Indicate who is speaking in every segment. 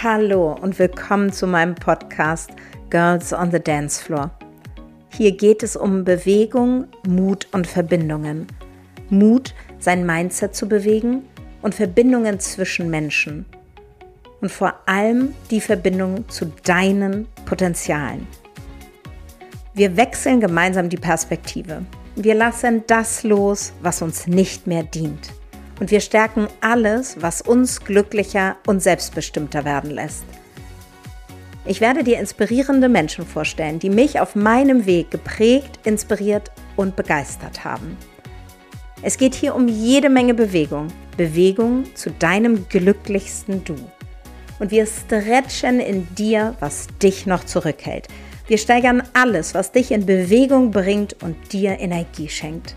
Speaker 1: Hallo und willkommen zu meinem Podcast Girls on the Dance Floor. Hier geht es um Bewegung, Mut und Verbindungen. Mut, sein Mindset zu bewegen und Verbindungen zwischen Menschen. Und vor allem die Verbindung zu deinen Potenzialen. Wir wechseln gemeinsam die Perspektive. Wir lassen das los, was uns nicht mehr dient. Und wir stärken alles, was uns glücklicher und selbstbestimmter werden lässt. Ich werde dir inspirierende Menschen vorstellen, die mich auf meinem Weg geprägt, inspiriert und begeistert haben. Es geht hier um jede Menge Bewegung. Bewegung zu deinem glücklichsten Du. Und wir stretchen in dir, was dich noch zurückhält. Wir steigern alles, was dich in Bewegung bringt und dir Energie schenkt.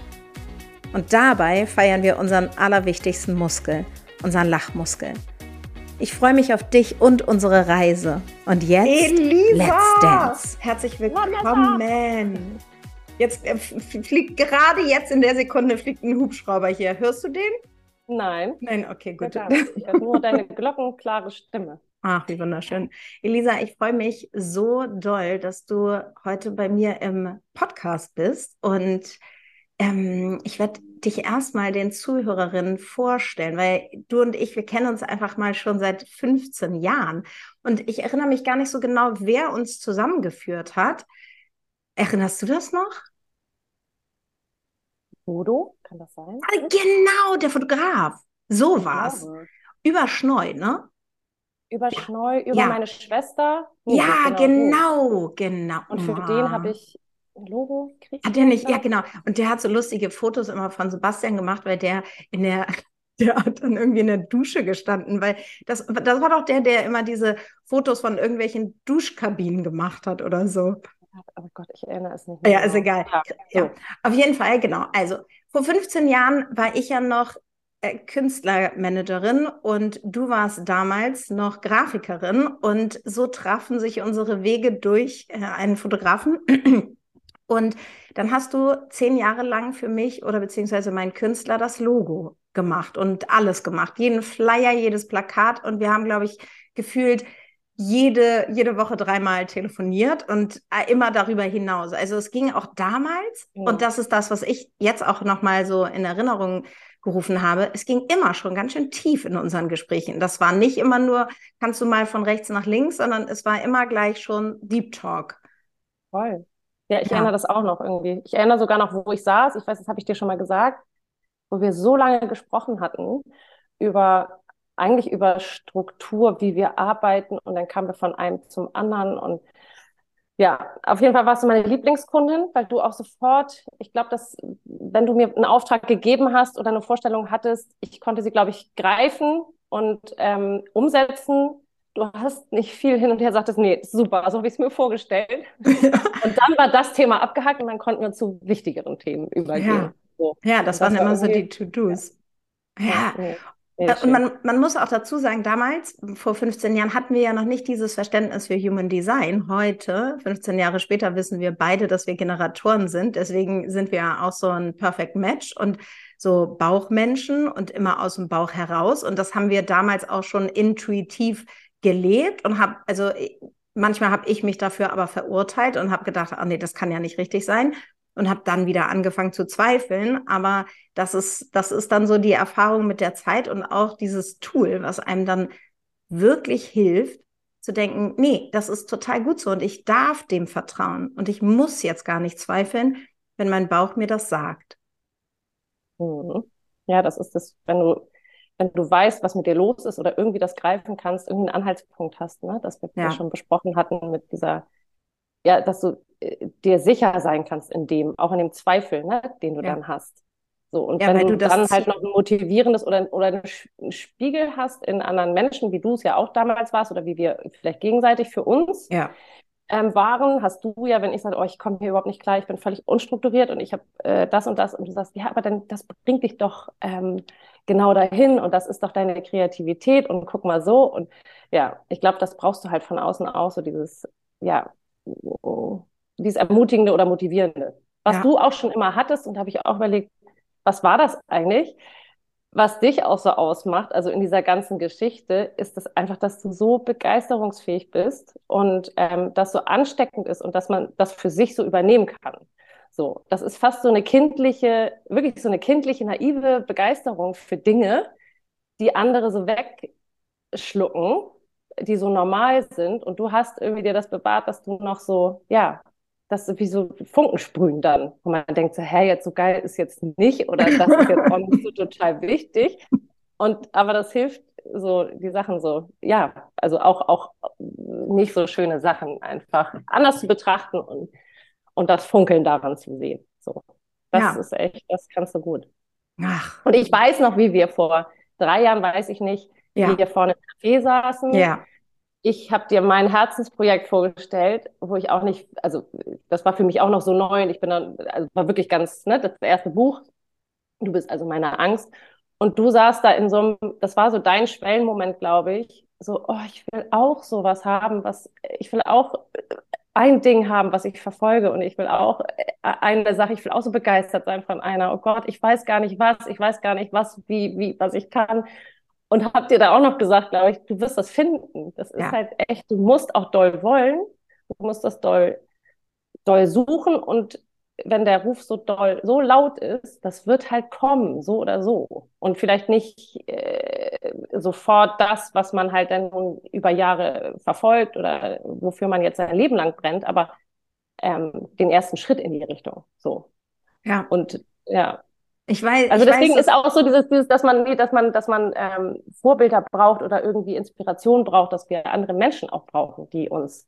Speaker 1: Und dabei feiern wir unseren allerwichtigsten Muskel, unseren Lachmuskel. Ich freue mich auf dich und unsere Reise. Und jetzt,
Speaker 2: Elisa!
Speaker 1: let's dance.
Speaker 2: Herzlich willkommen. Jetzt äh, fliegt gerade jetzt in der Sekunde fliegt ein Hubschrauber hier. Hörst du den?
Speaker 3: Nein.
Speaker 2: Nein, okay, gut.
Speaker 3: Ich höre nur deine glockenklare Stimme.
Speaker 2: Ach, wie wunderschön. Elisa, ich freue mich so doll, dass du heute bei mir im Podcast bist. Und ähm, ich werde dich erstmal den Zuhörerinnen vorstellen, weil du und ich, wir kennen uns einfach mal schon seit 15 Jahren. Und ich erinnere mich gar nicht so genau, wer uns zusammengeführt hat. Erinnerst du das noch?
Speaker 3: Bodo, kann das sein?
Speaker 2: Ah, genau, der Fotograf. So war's. Über Schneu, ne?
Speaker 3: Über Schneu, über
Speaker 2: Ja.
Speaker 3: meine Schwester. Nee,
Speaker 2: Ja,
Speaker 3: du.
Speaker 2: genau, genau.
Speaker 3: Und für
Speaker 2: Ah.
Speaker 3: den habe ich ein Logo gekriegt.
Speaker 2: Hat der nicht, ja genau. Und der hat so lustige Fotos immer von Sebastian gemacht, weil der in der, der hat dann irgendwie in der Dusche gestanden, weil das, das war doch der, der immer diese Fotos von irgendwelchen Duschkabinen gemacht hat oder so.
Speaker 3: Oh Gott, ich erinnere es nicht mehr.
Speaker 2: Ja, ist
Speaker 3: genau.
Speaker 2: egal.
Speaker 3: Ja,
Speaker 2: Ja, auf jeden Fall, genau. Also, vor 15 Jahren war ich ja noch äh, Künstlermanagerin und du warst damals noch Grafikerin und so trafen sich unsere Wege durch äh, einen Fotografen. Und dann hast du zehn Jahre lang für mich oder beziehungsweise meinen Künstler das Logo gemacht und alles gemacht. Jeden Flyer, jedes Plakat. Und wir haben, glaube ich, gefühlt jede, jede Woche dreimal telefoniert und äh, immer darüber hinaus. Also es ging auch damals,
Speaker 3: Ja.
Speaker 2: und das ist das, was ich jetzt auch nochmal so in Erinnerung gerufen habe, es ging immer schon ganz schön tief in unseren Gesprächen. Das war nicht immer nur, kannst du mal von rechts nach links, sondern es war immer gleich schon Deep Talk.
Speaker 3: Voll. Ja, ich
Speaker 2: Ja.
Speaker 3: erinnere das auch noch irgendwie. Ich erinnere sogar noch, wo ich saß. Ich weiß, das habe ich dir schon mal gesagt, wo wir so lange gesprochen hatten über eigentlich über Struktur, wie wir arbeiten und dann kamen wir von einem zum anderen und ja, auf jeden Fall warst du meine Lieblingskundin, weil du auch sofort, ich glaube, dass wenn du mir einen Auftrag gegeben hast oder eine Vorstellung hattest, ich konnte sie, glaube ich, greifen und ähm, umsetzen. Du hast nicht viel hin und her sagtest, nee, super, so habe ich es mir vorgestellt. Und dann war das Thema abgehakt und dann konnten wir zu wichtigeren Themen übergehen.
Speaker 2: Ja.
Speaker 3: So.
Speaker 2: Ja, das waren
Speaker 3: das war
Speaker 2: immer so die To-Dos. Ja. Äh,
Speaker 3: nee,
Speaker 2: Und
Speaker 3: schön.
Speaker 2: man, man muss auch dazu sagen, damals, vor 15 Jahren, hatten wir ja noch nicht dieses Verständnis für Human Design. Heute, 15 Jahre später, wissen wir beide, dass wir Generatoren sind. Deswegen sind wir ja auch so ein Perfect Match und so Bauchmenschen und immer aus dem Bauch heraus. Und das haben wir damals auch schon intuitiv gelebt und habe, also äh, manchmal habe ich mich dafür aber verurteilt und habe gedacht, ah nee, das kann ja nicht richtig sein. Und habe dann wieder angefangen zu zweifeln. Aber das ist, das ist dann so die Erfahrung mit der Zeit und auch dieses Tool, was einem dann wirklich hilft, zu denken, nee, das ist total gut so und ich darf dem vertrauen und ich muss jetzt gar nicht zweifeln, wenn mein Bauch mir das sagt.
Speaker 3: Mhm. Ja, das ist das, wenn du, wenn du weißt, was mit dir los ist oder irgendwie das greifen kannst, irgendeinen Anhaltspunkt hast, ne, das wir
Speaker 2: Ja.
Speaker 3: schon besprochen hatten mit dieser, ja, dass du äh, dir sicher sein kannst in dem, auch in dem Zweifel, ne, den du
Speaker 2: Ja.
Speaker 3: dann hast. So, und
Speaker 2: Ja,
Speaker 3: wenn du
Speaker 2: das
Speaker 3: dann halt noch ein motivierendes oder, oder einen Spiegel hast in anderen Menschen, wie du es ja auch damals warst oder wie wir vielleicht gegenseitig für uns,
Speaker 2: Ja.
Speaker 3: ähm, waren, hast du ja, wenn ich sage, oh, ich komme hier überhaupt nicht klar, ich bin völlig unstrukturiert und ich habe äh, das und das und du sagst, ja, aber dann das bringt dich doch ähm, genau dahin und das ist doch deine Kreativität und guck mal so und ja, ich glaube, das brauchst du halt von außen auch so dieses, ja, dieses ermutigende oder motivierende, was
Speaker 2: Ja.
Speaker 3: du auch schon immer hattest und habe ich auch überlegt, was war das eigentlich? was dich auch so ausmacht, also in dieser ganzen Geschichte, ist es das einfach, dass du so begeisterungsfähig bist und ähm, das so ansteckend ist und dass man das für sich so übernehmen kann. So, das ist fast so eine kindliche, wirklich so eine kindliche, naive Begeisterung für Dinge, die andere so wegschlucken, die so normal sind. Und du hast irgendwie dir das bewahrt, dass du noch so, ja, das wie so Funken sprühen dann. Und man denkt so, hä, jetzt so geil ist jetzt nicht oder das ist jetzt auch nicht so total wichtig. Und aber das hilft so die Sachen so, ja, also auch, auch nicht so schöne Sachen einfach anders zu betrachten und, und das Funkeln daran zu sehen. So. Das ja. ist echt, das kannst du gut. Ach. Und ich weiß noch, wie wir vor drei Jahren, weiß ich nicht, ja. wie wir vorne im Café saßen. Ja ich habe dir mein Herzensprojekt vorgestellt, wo ich auch nicht, also das war für mich auch noch so neu und ich bin dann, also war wirklich ganz, ne, das erste Buch. Du bist also meine Angst. Und du saßt da in so einem, das war so dein Schwellenmoment, glaube ich, so, oh, ich will auch sowas haben, was, ich will auch ein Ding haben, was ich verfolge und ich will auch eine Sache, ich will auch so begeistert sein von einer, oh Gott, ich weiß gar nicht was, ich weiß gar nicht was, wie, wie, was ich kann. Und habt ihr da auch noch gesagt, glaube ich, du wirst das finden. Das ist ja. halt echt, du musst auch doll wollen, du musst das doll, doll suchen und wenn der Ruf so doll, so laut ist, das wird halt kommen, so oder so. Und vielleicht nicht äh, sofort das, was man halt dann über Jahre verfolgt oder wofür man jetzt sein Leben lang brennt, aber ähm, den ersten Schritt in die Richtung. So. Ja. Und ja, ich weiß. Also deswegen weiß, ist auch so dieses, dieses, dass man, dass man, dass man ähm, Vorbilder braucht oder irgendwie Inspiration braucht, dass wir andere Menschen auch brauchen, die uns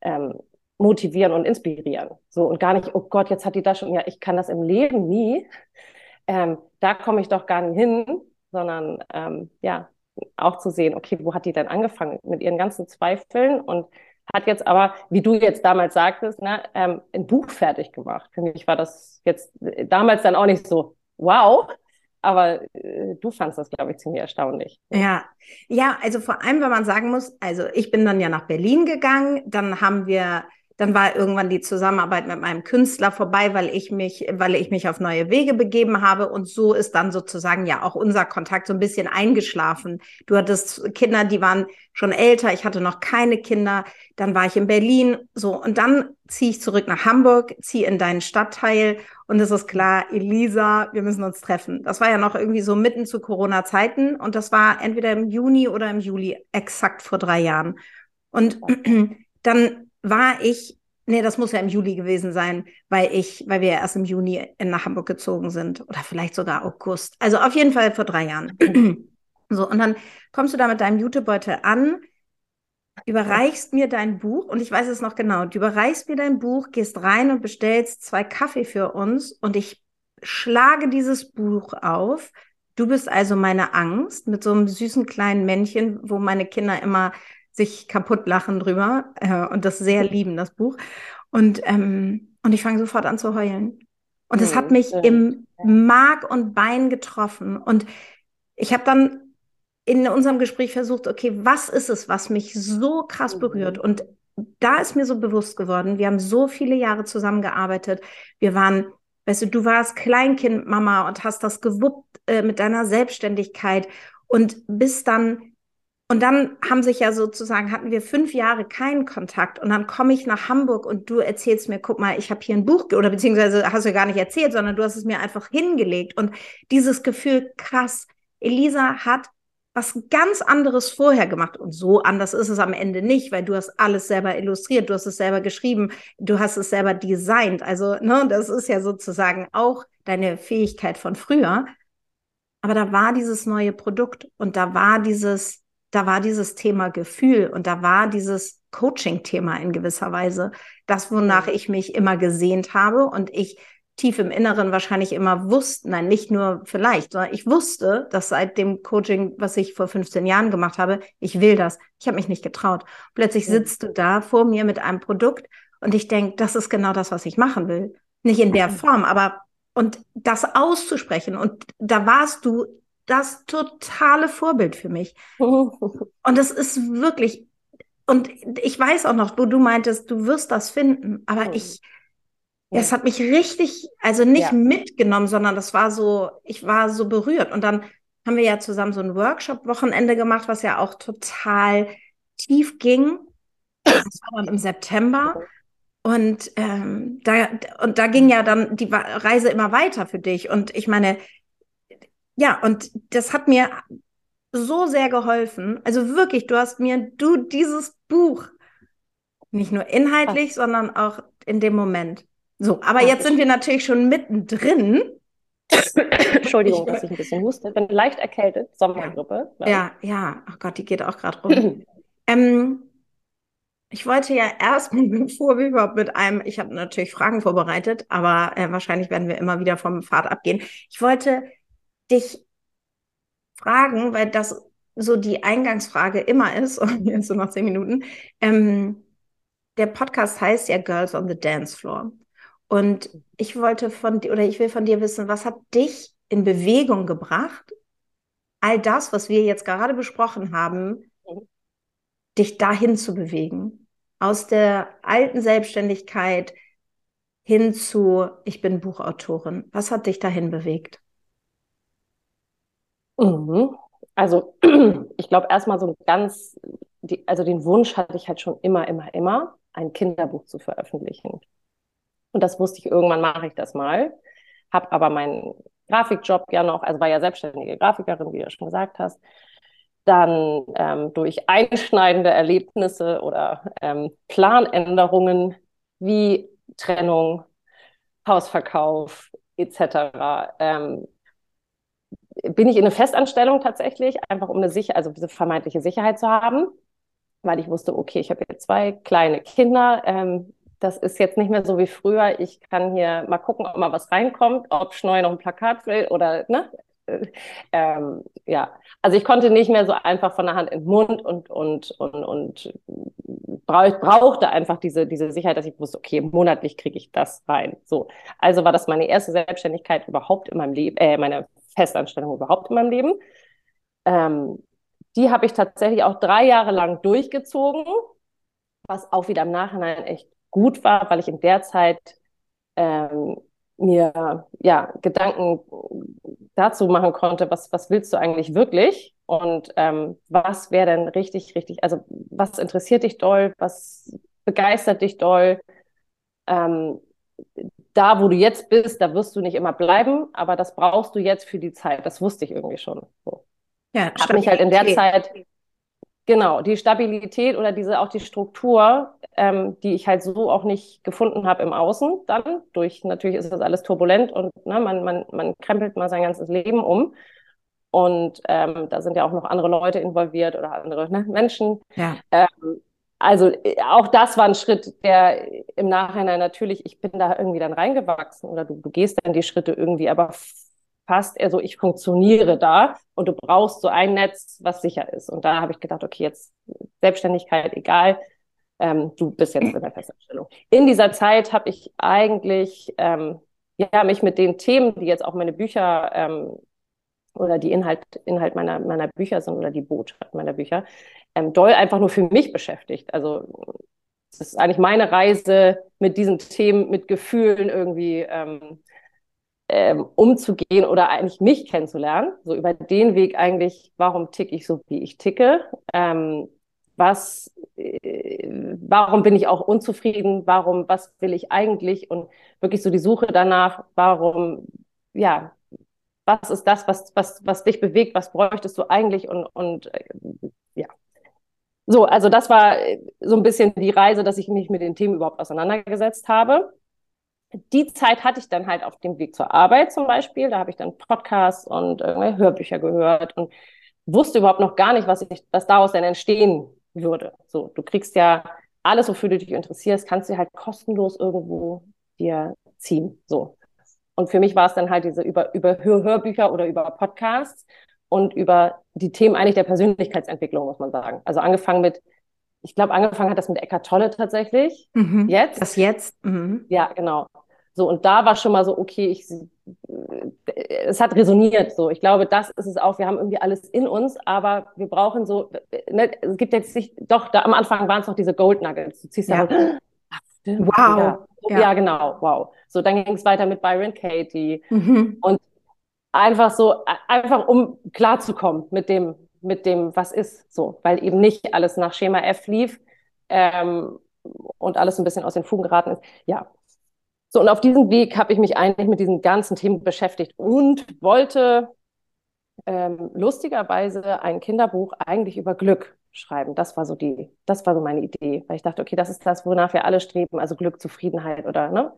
Speaker 3: ähm, motivieren und inspirieren. So und gar nicht, oh Gott, jetzt hat die das schon, ja, ich kann das im Leben nie. Ähm, da komme ich doch gar nicht hin, sondern ähm, ja, auch zu sehen, okay, wo hat die denn angefangen mit ihren ganzen Zweifeln und hat jetzt aber, wie du jetzt damals sagtest, ne, ähm, ein Buch fertig gemacht. Für mich war das jetzt damals dann auch nicht so, wow. Aber äh, du fandst das, glaube ich, ziemlich erstaunlich.
Speaker 2: Ja, ja, also vor allem, wenn man sagen muss, also ich bin dann ja nach Berlin gegangen, dann haben wir dann war irgendwann die Zusammenarbeit mit meinem Künstler vorbei, weil ich mich, weil ich mich auf neue Wege begeben habe. Und so ist dann sozusagen ja auch unser Kontakt so ein bisschen eingeschlafen. Du hattest Kinder, die waren schon älter. Ich hatte noch keine Kinder. Dann war ich in Berlin. So. Und dann ziehe ich zurück nach Hamburg, ziehe in deinen Stadtteil. Und es ist klar, Elisa, wir müssen uns treffen. Das war ja noch irgendwie so mitten zu Corona-Zeiten. Und das war entweder im Juni oder im Juli, exakt vor drei Jahren. Und dann war ich, nee, das muss ja im Juli gewesen sein, weil ich, weil wir ja erst im Juni nach Hamburg gezogen sind oder vielleicht sogar August. Also auf jeden Fall vor drei Jahren. so, und dann kommst du da mit deinem Jutebeutel an, überreichst mir dein Buch und ich weiß es noch genau. Du überreichst mir dein Buch, gehst rein und bestellst zwei Kaffee für uns und ich schlage dieses Buch auf. Du bist also meine Angst mit so einem süßen kleinen Männchen, wo meine Kinder immer sich kaputt lachen drüber äh, und das sehr lieben, das Buch. Und, ähm, und ich fange sofort an zu heulen. Und es mhm. hat mich im Mark und Bein getroffen. Und ich habe dann in unserem Gespräch versucht, okay, was ist es, was mich so krass berührt? Und da ist mir so bewusst geworden, wir haben so viele Jahre zusammengearbeitet. Wir waren, weißt du, du warst Kleinkindmama und hast das gewuppt äh, mit deiner Selbstständigkeit und bist dann und dann haben sich ja sozusagen, hatten wir fünf Jahre keinen Kontakt und dann komme ich nach Hamburg und du erzählst mir, guck mal, ich habe hier ein Buch, oder beziehungsweise hast du gar nicht erzählt, sondern du hast es mir einfach hingelegt. Und dieses Gefühl, krass, Elisa hat was ganz anderes vorher gemacht. Und so anders ist es am Ende nicht, weil du hast alles selber illustriert, du hast es selber geschrieben, du hast es selber designt. Also, ne, das ist ja sozusagen auch deine Fähigkeit von früher. Aber da war dieses neue Produkt und da war dieses, da war dieses Thema Gefühl und da war dieses Coaching-Thema in gewisser Weise, das, wonach ich mich immer gesehnt habe und ich tief im Inneren wahrscheinlich immer wusste, nein, nicht nur vielleicht, sondern ich wusste, dass seit dem Coaching, was ich vor 15 Jahren gemacht habe, ich will das. Ich habe mich nicht getraut. Plötzlich sitzt du da vor mir mit einem Produkt und ich denke, das ist genau das, was ich machen will. Nicht in der Form, aber und das auszusprechen. Und da warst du das totale Vorbild für mich. Und das ist wirklich, und ich weiß auch noch, wo du meintest, du wirst das finden, aber mhm. ich, ja. es hat mich richtig, also nicht ja. mitgenommen, sondern das war so, ich war so berührt. Und dann haben wir ja zusammen so ein Workshop-Wochenende gemacht, was ja auch total tief ging. Das war dann im September. Und, ähm, da, und da ging ja dann die Reise immer weiter für dich. Und ich meine, ja, und das hat mir so sehr geholfen. Also wirklich, du hast mir, du dieses Buch, nicht nur inhaltlich, Ach. sondern auch in dem Moment. So, aber Ach, jetzt sind wir natürlich schon mittendrin.
Speaker 3: Entschuldigung, dass ich ein bisschen huste. Ich bin leicht erkältet, Sommergrippe.
Speaker 2: Ja, ja, ja. Ach Gott, die geht auch gerade rum. ähm, ich wollte ja erstmal, bevor wir überhaupt mit einem, ich habe natürlich Fragen vorbereitet, aber äh, wahrscheinlich werden wir immer wieder vom Pfad abgehen. Ich wollte dich fragen, weil das so die Eingangsfrage immer ist, und jetzt so noch zehn Minuten. Ähm, der Podcast heißt ja Girls on the Dance Floor. Und ich wollte von dir, oder ich will von dir wissen, was hat dich in Bewegung gebracht? All das, was wir jetzt gerade besprochen haben, dich dahin zu bewegen. Aus der alten Selbstständigkeit hin zu, ich bin Buchautorin. Was hat dich dahin bewegt?
Speaker 3: Mhm. Also ich glaube erstmal so ganz, die, also den Wunsch hatte ich halt schon immer, immer, immer, ein Kinderbuch zu veröffentlichen. Und das wusste ich, irgendwann mache ich das mal. Habe aber meinen Grafikjob ja noch, also war ja selbstständige Grafikerin, wie du schon gesagt hast. Dann ähm, durch einschneidende Erlebnisse oder ähm, Planänderungen wie Trennung, Hausverkauf etc. Ähm, bin ich in eine Festanstellung tatsächlich, einfach um eine Sicher also diese vermeintliche Sicherheit zu haben, weil ich wusste, okay, ich habe jetzt zwei kleine Kinder, ähm, das ist jetzt nicht mehr so wie früher. Ich kann hier mal gucken, ob mal was reinkommt, ob Schneu noch ein Plakat will oder, ne? Ähm, ja, also ich konnte nicht mehr so einfach von der Hand in den Mund und, und, und, und brauch, brauchte einfach diese, diese Sicherheit, dass ich wusste, okay, monatlich kriege ich das rein. So. Also war das meine erste Selbstständigkeit überhaupt in meinem Leben, äh, meine Festanstellung überhaupt in meinem Leben. Ähm, die habe ich tatsächlich auch drei Jahre lang durchgezogen, was auch wieder im Nachhinein echt gut war, weil ich in der Zeit ähm, mir ja Gedanken dazu machen konnte, was, was willst du eigentlich wirklich und ähm, was wäre denn richtig, richtig, also was interessiert dich doll, was begeistert dich doll. Ähm, da, wo du jetzt bist, da wirst du nicht immer bleiben, aber das brauchst du jetzt für die Zeit. Das wusste ich irgendwie schon. So. Ja, habe mich halt in der Zeit Genau, die Stabilität oder diese auch die Struktur, ähm, die ich halt so auch nicht gefunden habe im Außen dann. Durch natürlich ist das alles turbulent und ne, man, man, man krempelt mal sein ganzes Leben um. Und ähm, da sind ja auch noch andere Leute involviert oder andere ne, Menschen. Ja. Ähm, also äh, auch das war ein Schritt, der im Nachhinein natürlich, ich bin da irgendwie dann reingewachsen oder du, du gehst dann die Schritte irgendwie, aber passt, also ich funktioniere da und du brauchst so ein Netz, was sicher ist. Und da habe ich gedacht, okay, jetzt Selbstständigkeit, egal, ähm, du bist jetzt in der Festanstellung. In dieser Zeit habe ich eigentlich ähm, ja, mich mit den Themen, die jetzt auch meine Bücher ähm, oder die Inhalt, Inhalt meiner, meiner Bücher sind oder die Botschaft meiner Bücher, ähm, doll einfach nur für mich beschäftigt. Also es ist eigentlich meine Reise mit diesen Themen, mit Gefühlen irgendwie ähm, ähm, umzugehen oder eigentlich mich kennenzulernen. So über den Weg eigentlich, warum ticke ich so, wie ich ticke? Ähm, was, äh, warum bin ich auch unzufrieden? Warum, was will ich eigentlich? Und wirklich so die Suche danach, warum, ja, was ist das, was, was, was dich bewegt? Was bräuchtest du eigentlich? Und, und äh. So, also das war so ein bisschen die Reise, dass ich mich mit den Themen überhaupt auseinandergesetzt habe die Zeit hatte ich dann halt auf dem Weg zur Arbeit zum Beispiel. Da habe ich dann Podcasts und irgendwelche Hörbücher gehört und wusste überhaupt noch gar nicht, was, ich, was daraus denn entstehen würde. So, du kriegst ja alles, wofür du dich interessierst, kannst du halt kostenlos irgendwo dir ziehen. So. Und für mich war es dann halt diese über, über Hör Hörbücher oder über Podcasts und über die Themen eigentlich der Persönlichkeitsentwicklung, muss man sagen. Also angefangen mit ich glaube, angefangen hat das mit Eckart Tolle tatsächlich.
Speaker 2: Mhm. Jetzt? Das jetzt?
Speaker 3: Mhm. Ja, genau. So, und da war schon mal so, okay, ich, es hat resoniert so. Ich glaube, das ist es auch. Wir haben irgendwie alles in uns, aber wir brauchen so, ne, es gibt jetzt nicht, doch, da am Anfang waren es noch diese Gold Nuggets. Du ziehst ja, ja wow. Ja. ja. genau, wow. So, dann ging es weiter mit Byron Katie. Mhm. Und einfach so, einfach um klarzukommen mit dem, mit dem, was ist, so, weil eben nicht alles nach Schema F lief ähm, und alles ein bisschen aus den Fugen geraten ist. Ja. So, und auf diesem Weg habe ich mich eigentlich mit diesen ganzen Themen beschäftigt und wollte ähm, lustigerweise ein Kinderbuch eigentlich über Glück schreiben. Das war so die, das war so meine Idee, weil ich dachte, okay, das ist das, wonach wir alle streben, also Glück, Zufriedenheit oder ne?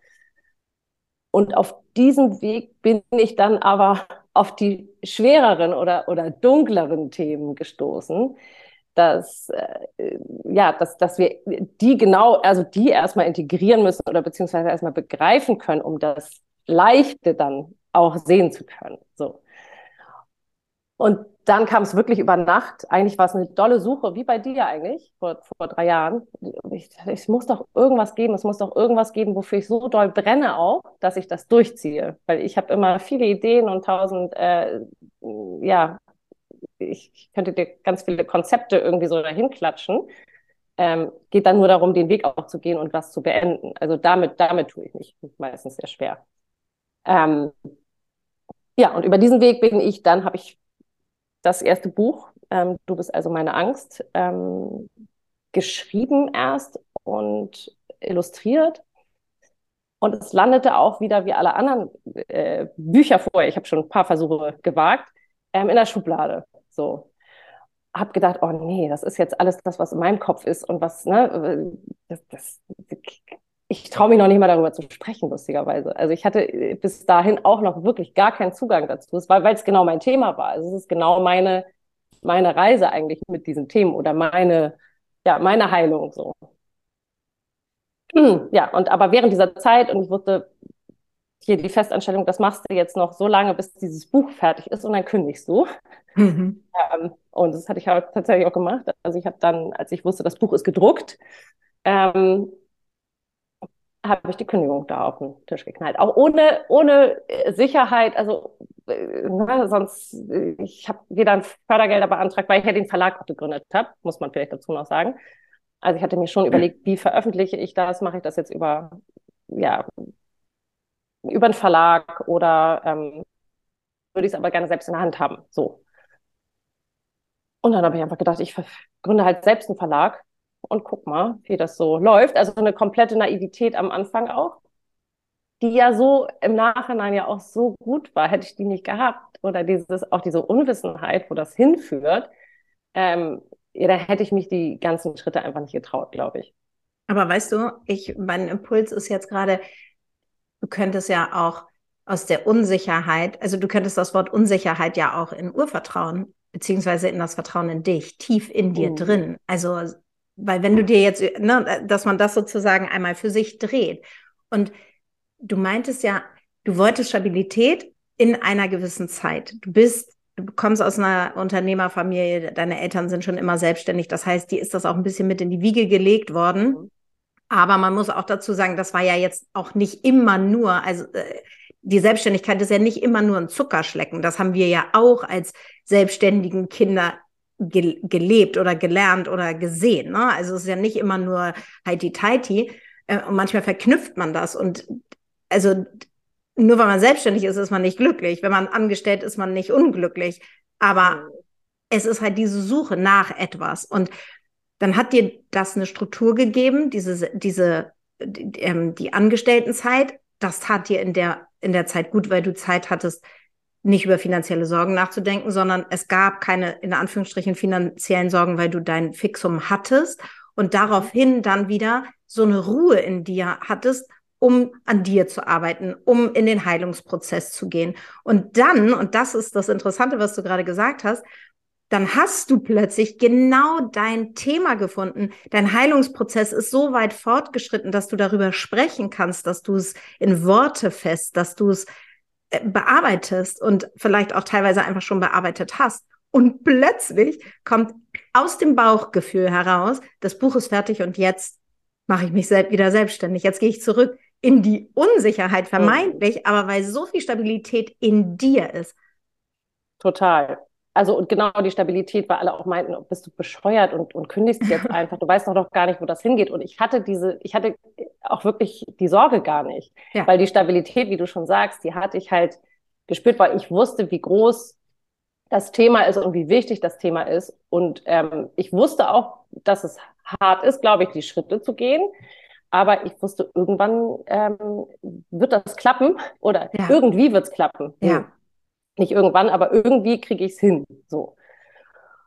Speaker 3: Und auf diesem Weg bin ich dann aber auf die schwereren oder, oder dunkleren Themen gestoßen, dass, äh, ja, dass, dass wir die genau, also die erstmal integrieren müssen oder beziehungsweise erstmal begreifen können, um das Leichte dann auch sehen zu können. So. Und dann kam es wirklich über Nacht. Eigentlich war es eine dolle Suche, wie bei dir eigentlich, vor, vor drei Jahren. Ich, es muss doch irgendwas geben, es muss doch irgendwas geben, wofür ich so doll brenne auch, dass ich das durchziehe. Weil ich habe immer viele Ideen und tausend, äh, ja, ich, ich könnte dir ganz viele Konzepte irgendwie so dahin klatschen. Ähm, geht dann nur darum, den Weg auch zu gehen und was zu beenden. Also damit, damit tue ich mich meistens sehr schwer. Ähm, ja, und über diesen Weg bin ich, dann habe ich das erste Buch, ähm, Du bist also meine Angst, ähm, geschrieben erst und illustriert. Und es landete auch wieder wie alle anderen äh, Bücher vorher, ich habe schon ein paar Versuche gewagt, ähm, in der Schublade. So. Hab gedacht, oh nee, das ist jetzt alles das, was in meinem Kopf ist und was, ne, das, das, ich traue mich noch nicht mal darüber zu sprechen, lustigerweise. Also ich hatte bis dahin auch noch wirklich gar keinen Zugang dazu. Es war, weil es genau mein Thema war. Also es ist genau meine, meine Reise eigentlich mit diesen Themen oder meine, ja, meine Heilung so. Ja, und aber während dieser Zeit, und ich wusste, hier die Festanstellung, das machst du jetzt noch so lange, bis dieses Buch fertig ist und dann kündigst du. Mhm. Ähm, und das hatte ich halt tatsächlich auch gemacht. Also ich habe dann, als ich wusste, das Buch ist gedruckt, ähm, habe ich die Kündigung da auf den Tisch geknallt. Auch ohne, ohne Sicherheit, also äh, ne, sonst, äh, ich habe wieder ein Fördergelder beantragt, weil ich ja den Verlag gegründet habe, muss man vielleicht dazu noch sagen. Also ich hatte mir schon überlegt, wie veröffentliche ich das? Mache ich das jetzt über, ja, über einen Verlag oder ähm, würde ich es aber gerne selbst in der Hand haben. So. Und dann habe ich einfach gedacht, ich gründe halt selbst einen Verlag und guck mal, wie das so läuft. Also eine komplette Naivität am Anfang auch, die ja so im Nachhinein ja auch so gut war, hätte ich die nicht gehabt. Oder dieses, auch diese Unwissenheit, wo das hinführt, ähm, ja, da hätte ich mich die ganzen Schritte einfach nicht getraut, glaube ich.
Speaker 2: Aber weißt du, ich, mein Impuls ist jetzt gerade, du könntest ja auch aus der Unsicherheit, also du könntest das Wort Unsicherheit ja auch in Urvertrauen, beziehungsweise in das Vertrauen in dich, tief in dir mhm. drin. Also weil wenn du dir jetzt, ne, dass man das sozusagen einmal für sich dreht. Und du meintest ja, du wolltest Stabilität in einer gewissen Zeit. Du bist, du kommst aus einer Unternehmerfamilie, deine Eltern sind schon immer selbstständig. Das heißt, dir ist das auch ein bisschen mit in die Wiege gelegt worden. Mhm. Aber man muss auch dazu sagen, das war ja jetzt auch nicht immer nur, also äh, die Selbstständigkeit ist ja nicht immer nur ein Zuckerschlecken. Das haben wir ja auch als selbstständigen Kinder ge gelebt oder gelernt oder gesehen. Ne? Also es ist ja nicht immer nur heiti-teiti. Äh, und manchmal verknüpft man das. Und also nur weil man selbstständig ist, ist man nicht glücklich. Wenn man angestellt ist, man nicht unglücklich. Aber es ist halt diese Suche nach etwas. Und dann hat dir das eine Struktur gegeben, diese, diese, die, ähm, die Angestelltenzeit. Das tat dir in der, in der Zeit gut, weil du Zeit hattest, nicht über finanzielle Sorgen nachzudenken, sondern es gab keine, in Anführungsstrichen, finanziellen Sorgen, weil du dein Fixum hattest und daraufhin dann wieder so eine Ruhe in dir hattest, um an dir zu arbeiten, um in den Heilungsprozess zu gehen. Und dann, und das ist das Interessante, was du gerade gesagt hast, dann hast du plötzlich genau dein Thema gefunden. Dein Heilungsprozess ist so weit fortgeschritten, dass du darüber sprechen kannst, dass du es in Worte fest, dass du es bearbeitest und vielleicht auch teilweise einfach schon bearbeitet hast. Und plötzlich kommt aus dem Bauchgefühl heraus, das Buch ist fertig und jetzt mache ich mich selbst wieder selbstständig. Jetzt gehe ich zurück in die Unsicherheit vermeintlich, aber weil so viel Stabilität in dir ist.
Speaker 3: Total also und genau die Stabilität, weil alle auch meinten, bist du bescheuert und, und kündigst jetzt einfach, du weißt doch noch gar nicht, wo das hingeht. Und ich hatte diese, ich hatte auch wirklich die Sorge gar nicht. Ja. Weil die Stabilität, wie du schon sagst, die hatte ich halt gespürt, weil ich wusste, wie groß das Thema ist und wie wichtig das Thema ist. Und ähm, ich wusste auch, dass es hart ist, glaube ich, die Schritte zu gehen. Aber ich wusste, irgendwann ähm, wird das klappen oder ja. irgendwie wird es klappen.
Speaker 2: Ja.
Speaker 3: Nicht irgendwann, aber irgendwie kriege ich es hin. So.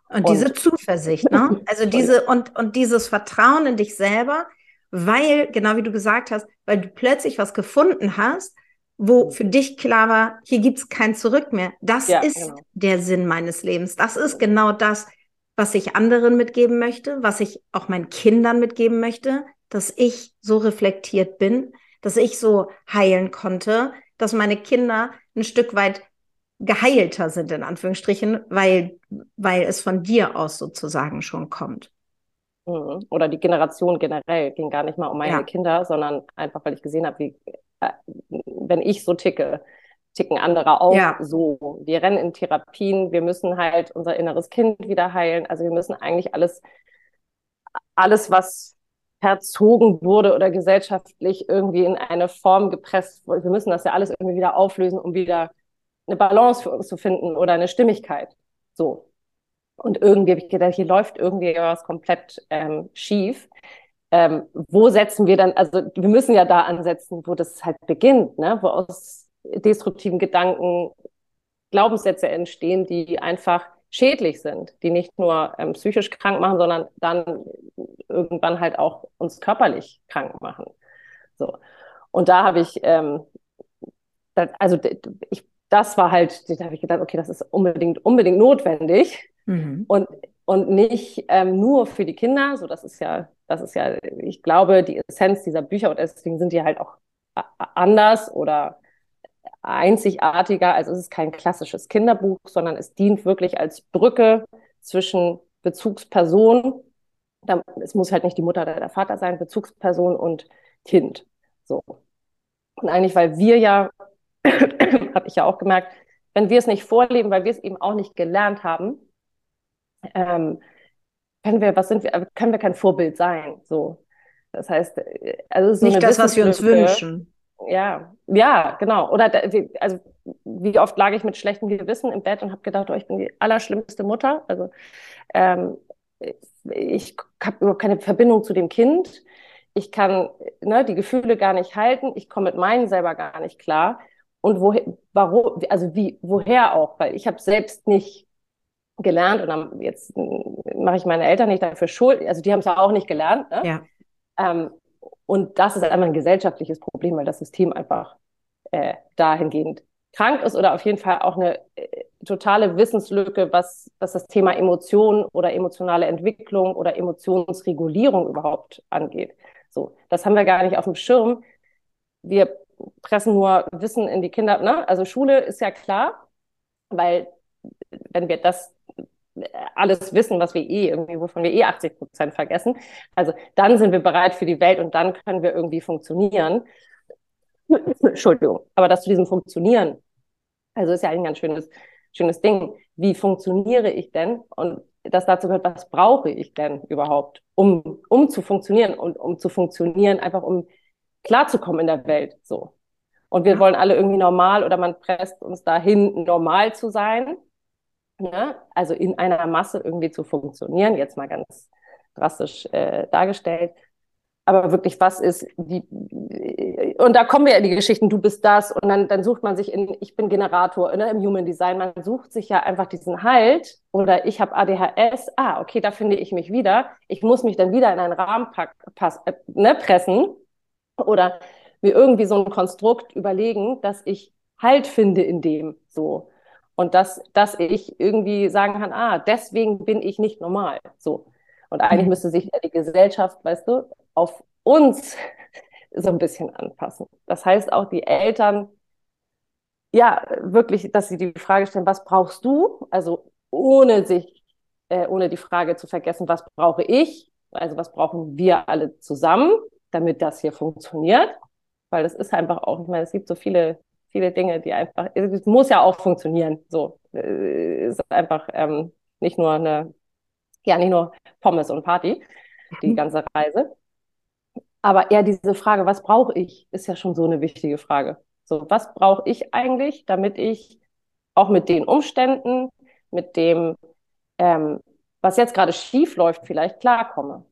Speaker 2: Und, und diese Zuversicht, ne? Also diese und, und dieses Vertrauen in dich selber, weil, genau wie du gesagt hast, weil du plötzlich was gefunden hast, wo für dich klar war, hier gibt es kein Zurück mehr. Das ja, ist genau. der Sinn meines Lebens. Das ist genau das, was ich anderen mitgeben möchte, was ich auch meinen Kindern mitgeben möchte, dass ich so reflektiert bin, dass ich so heilen konnte, dass meine Kinder ein Stück weit geheilter sind, in Anführungsstrichen, weil, weil es von dir aus sozusagen schon kommt.
Speaker 3: Mhm. Oder die Generation generell ging gar nicht mal um meine ja. Kinder, sondern einfach, weil ich gesehen habe, wie, äh, wenn ich so ticke, ticken andere auch ja. so. Wir rennen in Therapien, wir müssen halt unser inneres Kind wieder heilen. Also wir müssen eigentlich alles, alles, was verzogen wurde oder gesellschaftlich irgendwie in eine Form gepresst, wir müssen das ja alles irgendwie wieder auflösen, um wieder eine Balance für uns zu finden oder eine Stimmigkeit. So. Und irgendwie habe ich gedacht, hier läuft irgendwie was komplett ähm, schief. Ähm, wo setzen wir dann, also wir müssen ja da ansetzen, wo das halt beginnt, ne? wo aus destruktiven Gedanken Glaubenssätze entstehen, die einfach schädlich sind, die nicht nur ähm, psychisch krank machen, sondern dann irgendwann halt auch uns körperlich krank machen. So. Und da habe ich, ähm, das, also ich das war halt, da habe ich gedacht, okay, das ist unbedingt, unbedingt notwendig mhm. und, und nicht ähm, nur für die Kinder. So, das ist ja, das ist ja, ich glaube, die Essenz dieser Bücher und deswegen sind die halt auch anders oder einzigartiger. Also es ist kein klassisches Kinderbuch, sondern es dient wirklich als Brücke zwischen Bezugsperson. Es muss halt nicht die Mutter oder der Vater sein, Bezugsperson und Kind. So. Und eigentlich, weil wir ja habe ich ja auch gemerkt, wenn wir es nicht vorleben, weil wir es eben auch nicht gelernt haben, ähm, können wir, was sind wir, können wir kein Vorbild sein. So. Das heißt, äh, also so
Speaker 2: nicht das, was wir uns wünschen.
Speaker 3: Ja, ja, genau. Oder also wie oft lag ich mit schlechtem Gewissen im Bett und habe gedacht, oh, ich bin die allerschlimmste Mutter. Also ähm, ich habe überhaupt keine Verbindung zu dem Kind. Ich kann ne, die Gefühle gar nicht halten. Ich komme mit meinen selber gar nicht klar und woher, warum, also wie, woher auch, weil ich habe selbst nicht gelernt und dann, jetzt mache ich meine Eltern nicht dafür schuld, also die haben es ja auch nicht gelernt. Ne?
Speaker 2: Ja.
Speaker 3: Ähm, und das ist einfach ein gesellschaftliches Problem, weil das System einfach äh, dahingehend krank ist oder auf jeden Fall auch eine äh, totale Wissenslücke, was, was das Thema Emotion oder emotionale Entwicklung oder Emotionsregulierung überhaupt angeht. So, das haben wir gar nicht auf dem Schirm. Wir pressen nur Wissen in die Kinder. Ne? Also Schule ist ja klar, weil wenn wir das alles wissen, was wir eh irgendwie, wovon wir eh 80 Prozent vergessen, also dann sind wir bereit für die Welt und dann können wir irgendwie funktionieren. Entschuldigung, aber das zu diesem Funktionieren, also ist ja ein ganz schönes, schönes Ding. Wie funktioniere ich denn? Und das dazu gehört, was brauche ich denn überhaupt, um, um zu funktionieren und um zu funktionieren, einfach um klarzukommen in der Welt. So. Und wir wollen alle irgendwie normal oder man presst uns dahin, normal zu sein. Ne? Also in einer Masse irgendwie zu funktionieren, jetzt mal ganz drastisch äh, dargestellt. Aber wirklich, was ist die, und da kommen wir in die Geschichten, du bist das, und dann, dann sucht man sich in, ich bin Generator ne, im Human Design, man sucht sich ja einfach diesen Halt, oder ich habe ADHS, ah, okay, da finde ich mich wieder, ich muss mich dann wieder in einen Rahmen pack, pass, äh, ne, pressen, oder mir irgendwie so ein Konstrukt überlegen, dass ich Halt finde in dem so. Und dass, dass ich irgendwie sagen kann, ah, deswegen bin ich nicht normal. So. Und eigentlich mhm. müsste sich die Gesellschaft, weißt du, auf uns so ein bisschen anpassen. Das heißt auch die Eltern, ja, wirklich, dass sie die Frage stellen, was brauchst du? Also ohne sich, äh, ohne die Frage zu vergessen, was brauche ich? Also was brauchen wir alle zusammen? Damit das hier funktioniert. Weil das ist einfach auch, ich meine, es gibt so viele, viele Dinge, die einfach, es muss ja auch funktionieren. So, es ist einfach ähm, nicht nur eine, ja, nicht nur Pommes und Party, die mhm. ganze Reise. Aber eher diese Frage, was brauche ich, ist ja schon so eine wichtige Frage. So, was brauche ich eigentlich, damit ich auch mit den Umständen, mit dem, ähm, was jetzt gerade schief läuft, vielleicht klarkomme.